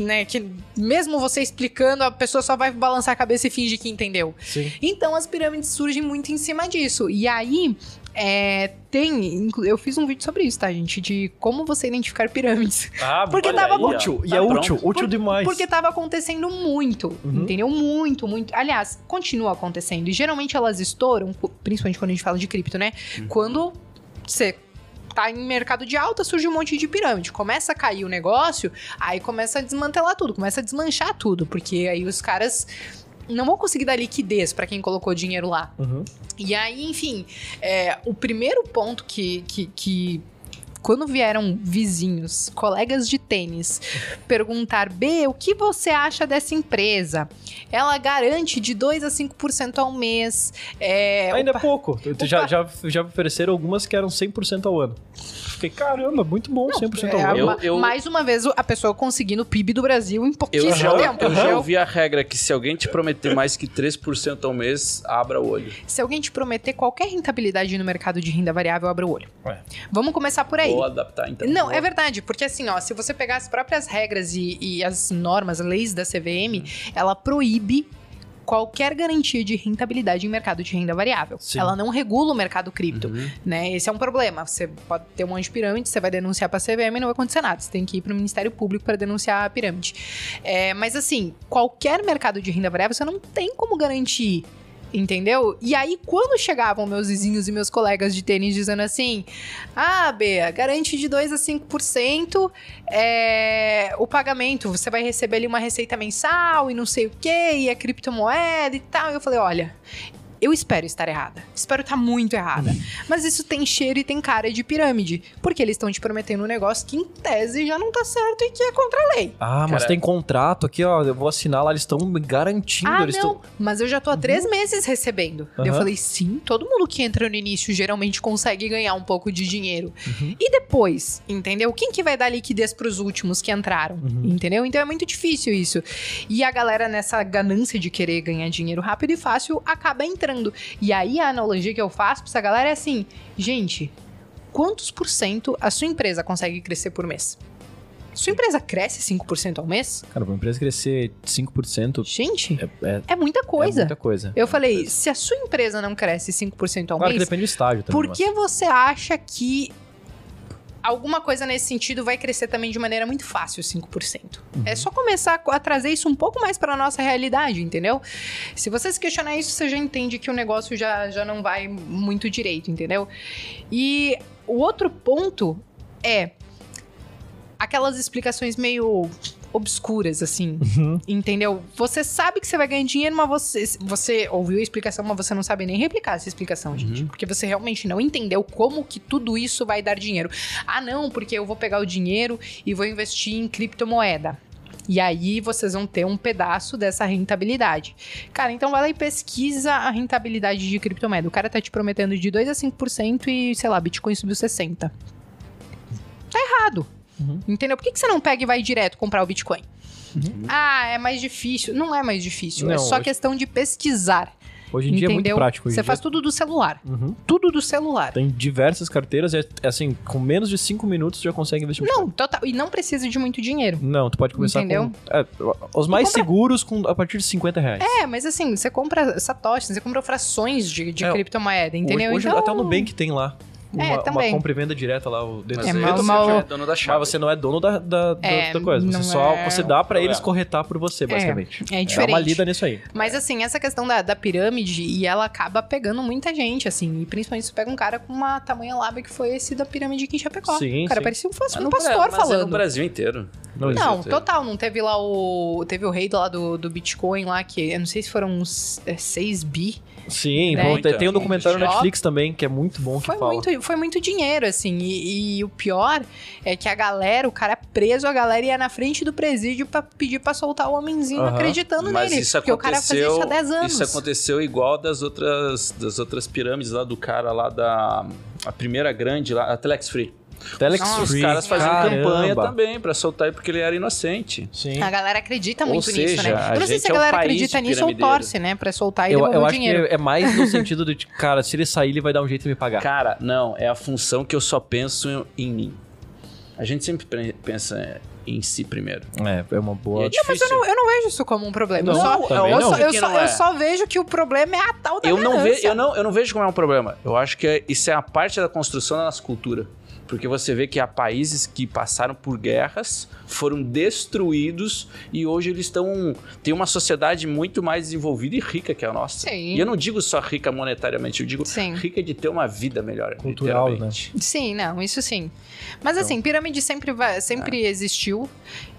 né, que mesmo você explicando, a pessoa só vai balançar a cabeça e finge que entendeu. Sim. Então as pirâmides surgem muito em cima disso. E aí, é, tem. Eu fiz um vídeo sobre isso, tá, gente? De como você identificar pirâmides. Ah, porque tava aí, útil. E é útil, útil demais. Porque tava acontecendo muito. Uhum. Entendeu? Muito, muito. Aliás, continua acontecendo. E geralmente elas estouram, principalmente quando a gente fala de cripto, né? Uhum. Quando você tá em mercado de alta, surge um monte de pirâmide. Começa a cair o negócio, aí começa a desmantelar tudo, começa a desmanchar tudo, porque aí os caras não vão conseguir dar liquidez para quem colocou dinheiro lá. Uhum. E aí, enfim, é, o primeiro ponto que, que, que quando vieram vizinhos, colegas de tênis, perguntar: B, o que você acha dessa empresa? Ela garante de 2 a 5% ao mês. É, Ainda opa, é pouco. Já, já, já ofereceram algumas que eram 100% ao ano. Fiquei, caramba, muito bom, 100% ao é, ano. Eu- eu- Mais uma vez, a pessoa conseguindo o PIB do Brasil em Eu pouquíssimo já, tempo. eu já ouvi a regra que se alguém te prometer mais que 3% ao mês, abra o olho. Se alguém te prometer qualquer rentabilidade no mercado de renda variável, abre o olho. É. Vamos começar por aí. Vou adaptar então. Não, Vou- é verdade, porque assim, ó, se você pegar as próprias regras e, e as normas, leis da CVM, ela proíbe qualquer garantia de rentabilidade em mercado de renda variável. Sim. Ela não regula o mercado cripto, Uhum. né? Esse é um problema. Você pode ter um monte de pirâmide, você vai denunciar para a CVM e não vai acontecer nada. Você tem que ir para o Ministério Público para denunciar a pirâmide. É, mas assim, qualquer mercado de renda variável, você não tem como garantir Entendeu? E aí, quando chegavam meus vizinhos e meus colegas de tênis dizendo assim: Ah, Bea, garante de 2 a 5% é, o pagamento, você vai receber ali uma receita mensal e não sei o que, e a criptomoeda e tal. Eu falei: Olha, eu espero estar errada. Espero estar muito errada. Mas isso tem cheiro e tem cara de pirâmide. Porque eles estão te prometendo um negócio que, em tese, já não tá certo e que é contra a lei. Ah, mas Cara- tem contrato aqui, ó. Eu vou assinar lá, eles estão garantindo. Ah, eles não, tão- mas eu já tô há três meses recebendo. Daí Eu Aham. falei, sim, todo mundo que entra no início geralmente consegue ganhar um pouco de dinheiro. Uhum. E depois, entendeu? Quem que vai dar liquidez pros últimos que entraram? Uhum. Entendeu? Então é muito difícil isso. E a galera, nessa ganância de querer ganhar dinheiro rápido e fácil, acaba entrando. E aí a analogia que eu faço pra essa galera é assim: gente, quantos por cento a sua empresa consegue crescer por mês? Sua empresa cresce 5% ao mês? Cara, pra uma empresa crescer 5% Gente, é, é, é muita coisa. é muita coisa. Eu falei, se a sua empresa não cresce 5% ao Claro que mês, depende do estágio também. por mas- que você acha que alguma coisa nesse sentido vai crescer também de maneira muito fácil, 5%? Uhum. É só começar a trazer isso um pouco mais para nossa realidade, entendeu? Se você se questionar isso, você já entende que o negócio já, já não vai muito direito, entendeu? E o outro ponto é aquelas explicações meio obscuras, assim. Uhum. Entendeu? Você sabe que você vai ganhar dinheiro, mas você, você ouviu a explicação, mas você não sabe nem replicar essa explicação, gente. Porque você realmente não entendeu como que tudo isso vai dar dinheiro. Ah, não, porque eu vou pegar o dinheiro e vou investir em criptomoeda. E aí vocês vão ter um pedaço dessa rentabilidade. Cara, então vai lá e pesquisa a rentabilidade de criptomoeda. O cara tá te prometendo de 2 a 5% e, sei lá, Bitcoin subiu 60. Tá errado. Uhum. Entendeu? Por que, que você não pega e vai direto comprar o Bitcoin? Ah, é mais difícil. Não é mais difícil. é Não, só hoje- questão de pesquisar. Hoje em dia é muito entendeu? prático. Hoje Você em faz dia... tudo do celular. Uhum. Tudo do celular. Tem diversas carteiras e, é, assim, com menos de 5 minutos já consegue investir. no Não, total. E não precisa de muito dinheiro. Não, tu pode começar Entendeu? com... é, os mais compra- seguros com, a partir de 50 reais. É, mas assim, você compra satoshi, você compra frações de, de É, criptomoeda, entendeu? Hoje, hoje então, até o Nubank tem lá. Uma, É, uma compra e venda direta lá. O Mas É, mal- você mal- já é dono da chave. Mas você não é dono da, da, da- É, da coisa. Você só é você dá pra um eles problema. corretar por você, basicamente. é É diferente. uma lida nisso aí. Mas assim, essa questão da, da pirâmide, e ela acaba pegando muita gente, assim. E principalmente se pega um cara com uma tamanha lábia que foi esse da pirâmide aqui em Chapecó. Sim, o cara sim. parecia um, Mas um no pastor mas É falando. no Brasil inteiro. Não, Brasil Não, inteiro. total, não teve lá o. Teve o rei lá do, do Bitcoin lá, que eu não sei se foram uns 6 bi. Sim, Né? bom, tem, tem um documentário no. Netflix também, que é muito bom, que Foi fala. muito, foi muito dinheiro, assim. E, e o pior é que a galera, o cara preso, a galera ia na frente do presídio pra pedir pra soltar o homenzinho Aham. acreditando Mas nele. isso porque o cara fazia aconteceu. isso há 10 anos. Isso aconteceu igual das outras, das outras pirâmides lá do cara lá da. A primeira grande lá, a Telex Free. Telex Nossa, Os Free, caras faziam caramba. campanha também pra soltar ele porque ele era inocente. Sim. A galera acredita Ou muito nisso, seja, né? Eu não sei se a é um galera país acredita nisso ou torce, né? Pra soltar e Eu, eu o acho dinheiro. que é mais no sentido de, cara, se ele sair, ele vai dar um jeito de me pagar. Cara, não, é a função que eu só penso em mim. A gente sempre pre- pensa em si primeiro. É, é uma E boa. é difícil. Mas eu não, eu não vejo isso como um problema. Não, eu só, também eu não. só- eu Que só- não é. eu só vejo que o problema é a tal da eu não, ve, ganância. eu, não, eu não vejo como é um problema. Eu acho que é- isso é a parte da construção da nossa cultura. Porque você vê que há países que passaram por guerras, foram destruídos e hoje eles estão. têm uma sociedade muito mais desenvolvida e rica que a nossa. Sim. E eu não digo só rica monetariamente, eu digo Sim. rica de ter uma vida melhor. Cultural, né? Sim, não, isso sim. Mas assim, pirâmide sempre, vai, sempre existiu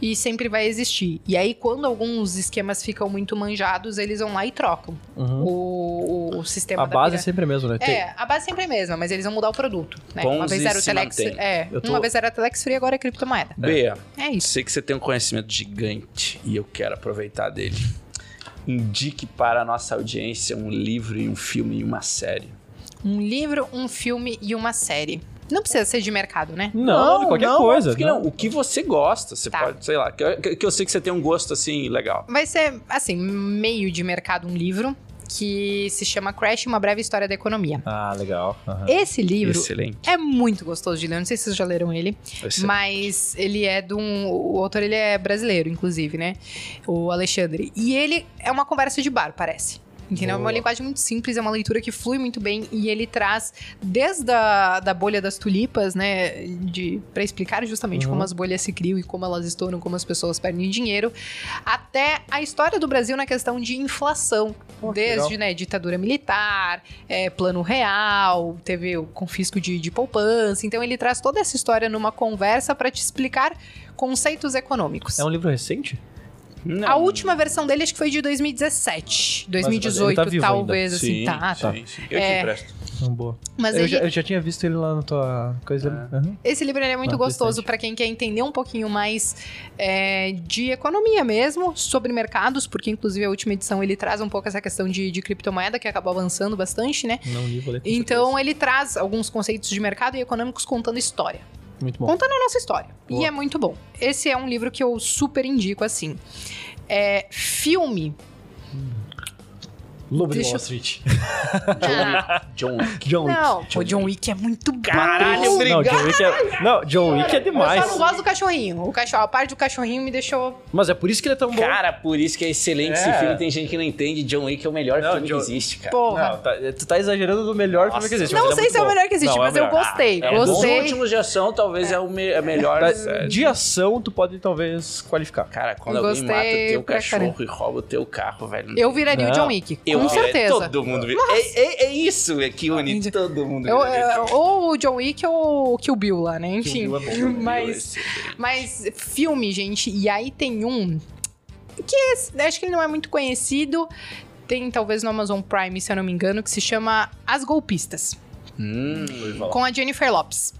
e sempre vai existir. E aí, quando alguns esquemas ficam muito manjados, eles vão lá e trocam Uhum. o, o sistema A da base é pirâmide. sempre a mesma, né? É, a base sempre é a mesma, mas eles vão mudar o produto. Né? Ponzi Uma vez era o Telex. É, tô- uma vez era Telex Free, agora é criptomoeda. Bea, É isso. sei que você tem um conhecimento gigante e eu quero aproveitar dele. Indique para a nossa audiência um livro e um filme e uma série. Um livro, um filme e uma série. Não precisa ser de mercado, né? Não, qualquer coisa. óbvio que não. não. O que você gosta, você Tá. pode, sei lá, que, eu- que eu sei que você tem um gosto assim legal. Vai ser, assim, meio de mercado um livro que se chama Crash, Uma Breve História da Economia. Ah, legal. Aham. Esse livro Excelente. é muito gostoso de ler, não sei se vocês já leram ele, excelente. mas ele é de um... O autor, ele é brasileiro, inclusive, né? O Alexandre. E ele é uma conversa de bar, parece. Entendeu? É uma linguagem muito simples, é uma leitura que flui muito bem e ele traz desde a da bolha das tulipas, né, de para explicar justamente Uhum. como as bolhas se criam e como elas estouram, como as pessoas perdem dinheiro, até a história do Brasil na questão de inflação, Oh, desde né, ditadura militar, é, plano real, teve o confisco de, de poupança. Então ele traz toda essa história numa conversa para te explicar conceitos econômicos. É um livro recente? Não. A última versão dele acho que foi de 2017, 2018, ele tá vivo talvez, Sim, assim, tá, tá. sim, sim. Eu te É. empresto. Não, boa. Mas eu, ele- já, eu já tinha visto ele lá na tua coisa. Aham. esse livro ele é muito Ah, gostoso para quem quer entender um pouquinho mais é, de economia mesmo, sobre mercados, porque inclusive a última edição ele traz um pouco essa questão de, de criptomoeda, que acabou avançando bastante, né? Não li, vou ler com Então ele traz alguns conceitos de mercado e econômicos contando história. Muito bom. Contando a nossa história. E Boa. é muito bom. Esse é um livro que eu super indico, assim. É, filme. Lobo de Deixa Wall eu- Street. Ah, John Wick. John Wick. não, o John Wick é muito. Caralho, Não, obrigado. John Wick é... Não, John Wick é Eu demais. só não gosto do cachorrinho. O cachorro, a parte do cachorrinho me deixou. Mas é por isso que ele é tão bom. Cara, por isso que é excelente esse É. filme. Tem gente que não entende. John Wick é o melhor Não, filme John- que existe, cara. Porra. Não, tá- tu tá exagerando do melhor filme Nossa. que existe. Não ele sei muito se é o melhor que existe, Não, é mas eu gostei. É, dos gostei. últimos de ação, talvez é, o me- melhor série. De ação, tu pode talvez qualificar. Cara, quando Eu alguém mata o teu cachorro e rouba o teu carro, velho. Eu viraria o Não. John Wick, Eu com viraria- certeza. Todo mundo vira. É, é, é isso que une todo mundo. Eu- viraria é, ou o John Wick ou o Kill Bill lá, né? Enfim. É mas, mas filme, gente, e aí tem um que acho que ele não é muito conhecido. Tem talvez no Amazon Prime, se eu não me engano, que se chama As Golpistas, Hum, com a Jennifer Lopes.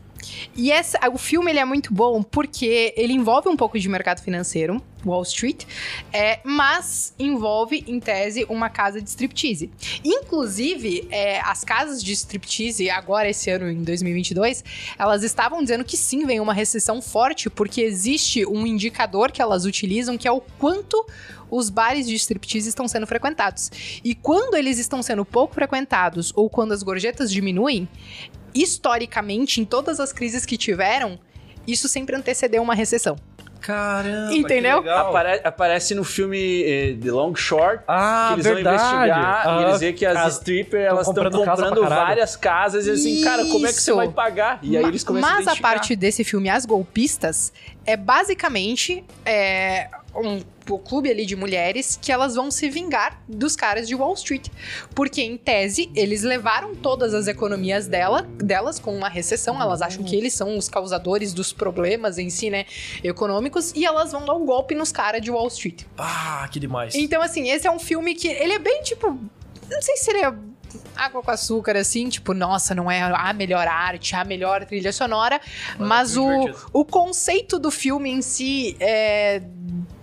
E essa, o filme ele é muito bom porque ele envolve um pouco de mercado financeiro, Wall Street, é, mas envolve, em tese, uma casa de striptease. Inclusive, é, as casas de striptease, agora esse ano, em 2022, elas estavam dizendo que sim, vem uma recessão forte, porque existe um indicador que elas utilizam, que é o quanto os bares de striptease estão sendo frequentados. E quando eles estão sendo pouco frequentados, ou quando as gorjetas diminuem, historicamente, em todas as crises que tiveram, isso sempre antecedeu uma recessão. Caramba, Entendeu? que legal. Apare- aparece no filme eh, The Long Short. Ah, que eles verdade. vão investigar Ah, e eles veem que as casa- strippers elas estão comprando casa comprando pra caralho. várias casas e assim, cara, como é que você vai pagar? E aí Ma- eles começam a Mas a identificar. parte desse filme, As Golpistas, é basicamente é, um, o clube ali de mulheres que elas vão se vingar dos caras de Wall Street. Porque, em tese, eles levaram todas as economias dela, delas com uma recessão. Elas acham que eles são os causadores dos problemas em si, né? Econômicos. E elas vão dar um golpe nos caras de Wall Street. Ah, que demais. Então, assim, esse é um filme que ele é bem tipo. Não sei se seria água com açúcar, assim, tipo, nossa, não é a melhor arte, a melhor trilha sonora, mas, é o, divertido. o conceito do filme em si, é,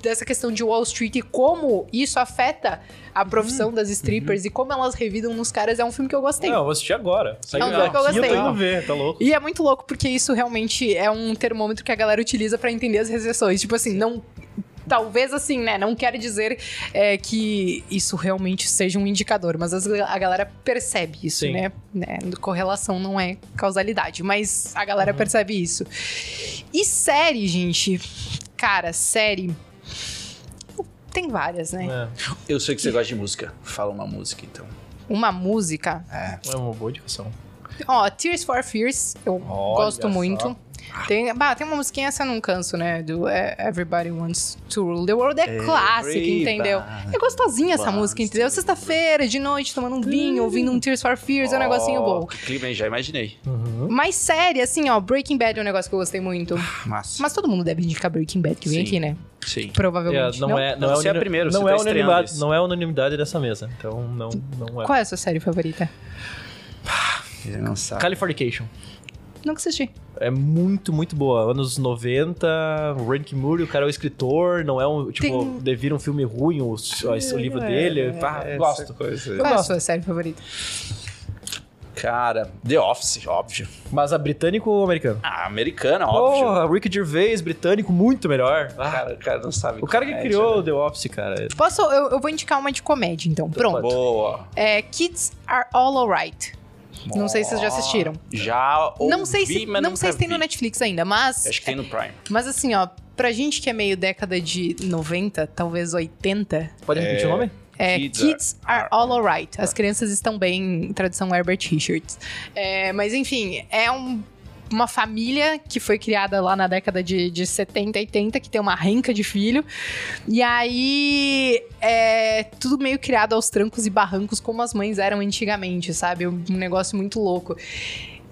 dessa questão de Wall Street e como isso afeta a Uhum. profissão das strippers e como elas revidam nos caras, é um filme que eu gostei. Não, eu vou assistir agora. Saiu É um filme que eu gostei. tô indo ver, tá louco. E é muito louco porque isso realmente é um termômetro que a galera utiliza pra entender as recessões. Tipo assim, não. Talvez assim, né? Não quer dizer é, que isso realmente seja um indicador, mas as- a galera percebe isso, né? né? Correlação não é causalidade, mas a galera Uhum. percebe isso. E série, gente. Cara, série. Tem várias, né? É, Eu sei que você gosta de música. Fala uma música, então. Uma música. é uma boa indicação. Ó, Tears for Fears, eu Olha gosto só. Muito. Tem, bah, tem uma musiquinha, essa eu não canso, né? Do é, Everybody Wants to Rule the World. É clássica, entendeu? É gostosinha essa música, entendeu? Sexta-feira, de noite, tomando um vinho, ouvindo um Tears for Fears, é um negocinho bom. Que clima, hein? Já imaginei. Mas série, assim, ó, Breaking Bad é um negócio que eu gostei muito. Massa. Mas todo mundo deve indicar Breaking Bad que vem Sim. aqui, né? Sim. Provavelmente. É, não, é, não, Não, é, você é primeiro, não você é tá unanimidade, não é unanimidade dessa mesa. Então não, não é. Qual é a sua série favorita? Ele não sabe. Californication. Nunca assisti. É muito, muito boa. Anos 90, o Rank Moore, o cara é o escritor, não é um, tipo, Tem- devira um filme ruim, o, o livro dele. Pá, gosto. Coisa. Qual é a sua série favorita? Cara, The Office, óbvio. Mas a britânico ou americano? Ah, americana, óbvio. Porra, Rick Gervais, britânico, muito melhor. Ah, Cara, o cara não sabe. o cara que comédia, criou né? o The Office, cara. Posso? Eu, eu vou indicar uma de comédia, então. Pronto. Boa. É Kids Are All Alright. Não sei se vocês já assistiram. Já ouvi, não sei se, mas não sei se tem vi. no Netflix ainda, mas. Acho que tem no Prime. Mas assim, ó, pra gente que é meio década de 90, talvez 80, Pode repetir o nome? é Kids Kids, are- are, All Alright. As crianças estão bem, tradução Herbert Richards. É, mas enfim, é um- uma família que foi criada lá na década de, de 70, 80, que tem uma renca de filho. E aí é tudo meio criado aos trancos e barrancos, como as mães eram antigamente, sabe? Um negócio muito louco.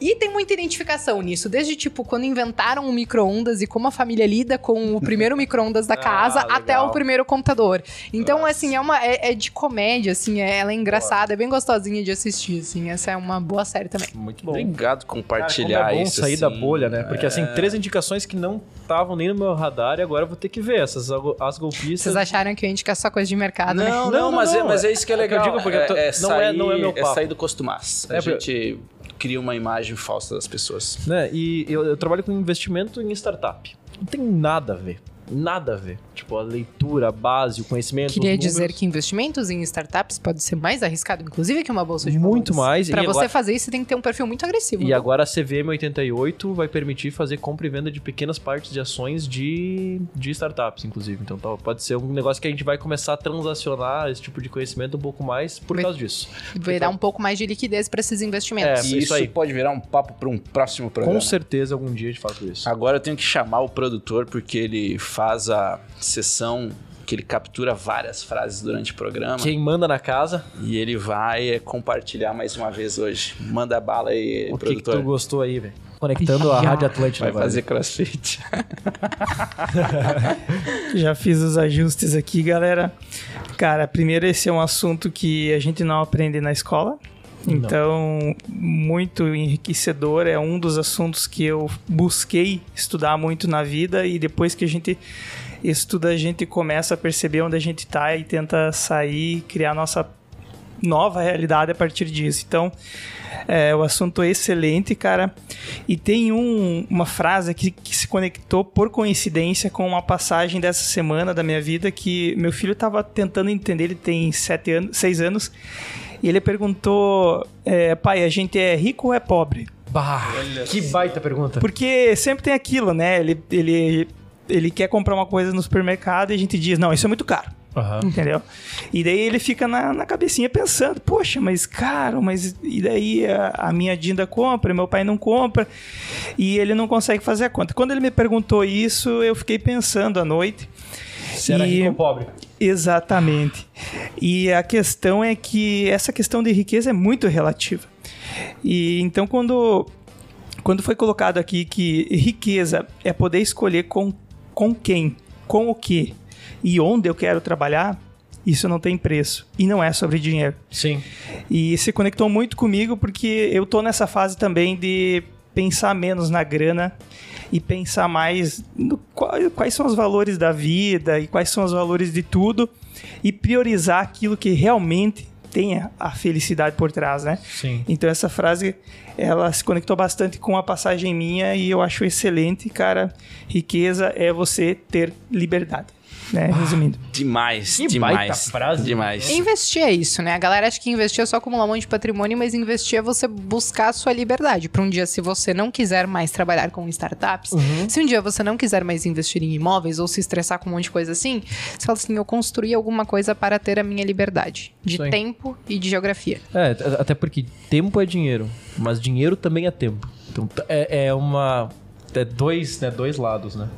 E tem muita identificação nisso, desde tipo quando inventaram o micro-ondas e como a família lida com o primeiro micro-ondas da Ah, casa até legal. o primeiro computador. Então, Nossa. assim, é uma é, é de comédia, assim, é- ela é engraçada, é bem gostosinha de assistir, assim. Essa é uma boa série também. Muito bom. Obrigado por Cara, compartilhar como é bom isso. sair da assim. bolha, né? Porque assim, três indicações que não estavam nem no meu radar e agora eu vou ter que ver. Essas as golpistas. Vocês acharam que eu ia indicar só coisa de mercado, né? Não, não, Não, não, mas, É, não, mas é é- isso que é é que eu legal. digo, porque eu tô- não é- não é meu papo. sair do costumaz. A É, porque- gente cria uma imagem falsa das pessoas. Né? E eu, eu trabalho com investimento em startup. Não tem nada a ver. Nada a ver. Tipo, a leitura, a base, o conhecimento. Queria os dizer que investimentos em startups pode ser mais arriscado, inclusive, que uma bolsa de Muito valores. mais, Pra e você agora- fazer isso, você tem que ter um perfil muito agressivo. E agora a CVM 88 vai permitir fazer compra e venda de pequenas partes de ações de, de startups, inclusive. Então tá, pode ser um negócio que a gente vai começar a transacionar esse tipo de conhecimento um pouco mais por Vai- causa disso. Vai dar um pouco mais de liquidez para esses investimentos. É, E isso isso, aí. pode virar um papo para um próximo programa. Com certeza algum dia a gente faz isso. Agora eu tenho que chamar o produtor porque ele faz a sessão que ele captura várias frases durante o programa Quem manda na casa, e ele vai é, compartilhar mais uma vez hoje. Manda bala aí, o que, que produtor. tu gostou aí, velho? Conectando a. Rádio Atlântida vai agora. fazer crossfit. Já fiz os ajustes aqui, galera. Cara, primeiro esse é um assunto que a gente não aprende na escola. Então, muito enriquecedor. É um dos assuntos que eu busquei estudar muito na vida e depois que a gente estuda, a gente começa a perceber onde a gente tá e tenta sair criar nossa nova realidade a partir disso. Então, é, o assunto é excelente, cara. E tem um- uma frase aqui que se conectou por coincidência com uma passagem dessa semana da minha vida que meu filho estava tentando entender. Ele tem sete anos, seis anos. E ele perguntou: é, pai, a gente é rico ou é pobre? Bah, que baita pergunta. Porque sempre tem aquilo, né? Ele, ele, ele quer comprar uma coisa no supermercado e a gente diz: não, isso é muito caro. Aham. Entendeu? E daí ele fica na, na cabecinha pensando, poxa, mas caro, mas e daí a, a minha Dinda compra, meu pai não compra, e ele não consegue fazer a conta. Quando ele me perguntou isso, eu fiquei pensando à noite. Se era E- rico ou pobre? Exatamente. E a questão é que essa questão de riqueza é muito relativa. E então quando quando foi colocado aqui que riqueza é poder escolher com, com quem, com o que e onde eu quero trabalhar, isso não tem preço. E não é sobre dinheiro. Sim. E se conectou muito comigo porque eu tô nessa fase também de pensar menos na grana e pensar mais no qual- quais são os valores da vida e quais são os valores de tudo e priorizar aquilo que realmente tenha a felicidade por trás, né? Sim. Então essa frase ela se conectou bastante com a passagem minha e eu acho excelente, cara. Riqueza é você ter liberdade. Né? Resumindo. Demais, Que demais. baita frase. Demais. Investir é isso, né? A galera acha que investir é só acumular um monte de patrimônio, mas investir é você buscar a sua liberdade. Para um dia, se você não quiser mais trabalhar com startups, Uhum. se um dia você não quiser mais investir em imóveis ou se estressar com um monte de coisa assim, você fala assim: eu construí alguma coisa para ter a minha liberdade de aí. tempo e de geografia. É, até porque tempo é dinheiro, mas dinheiro também é tempo. Então é, é uma. É dois, né, dois lados, né?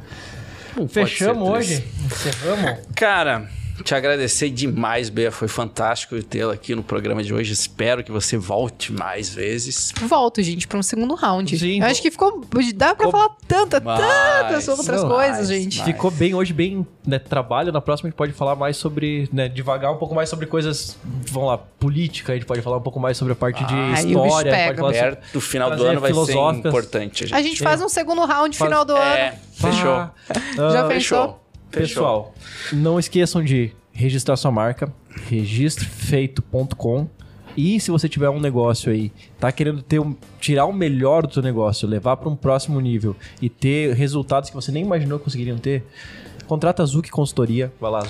Pode Fechamos hoje? Encerramos? Cara, te agradecer demais, Bea. Foi fantástico tê-la aqui no programa de hoje. Espero que você volte mais vezes. Volto, gente, para um segundo round. Sim. eu acho que ficou. Dá pra Ficou falar tanta, mais, tantas outras não, coisas, mais, gente. mais. Ficou bem hoje, bem né, trabalho. Na próxima a gente pode falar mais sobre, né, devagar um pouco mais sobre coisas, vamos lá, política. A gente pode falar um pouco mais sobre a parte de Ah, bicho história. a gente pega. pode falar sobre- final do ano vai ser importante. gente. A gente faz um segundo round Faz- final do ano. É, fechou. Ah, Já? Fechou. Pessoal, não esqueçam de registrar sua marca, registrofeito.com. E se você tiver um negócio aí, tá querendo ter um, tirar o melhor do seu negócio, levar para um próximo nível e ter resultados que você nem imaginou que conseguiriam ter, contrata a Zuc Consultoria, vai lá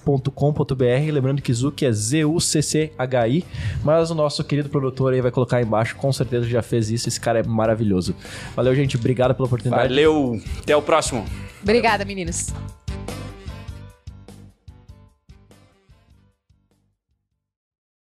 zuc.com.br, lembrando que Zuc é Z-U-C-C-H-I, mas o nosso querido produtor aí vai colocar aí embaixo, com certeza já fez isso, esse cara é maravilhoso. Valeu, gente, obrigado pela oportunidade. Valeu. Até o próximo. Obrigada, meninos.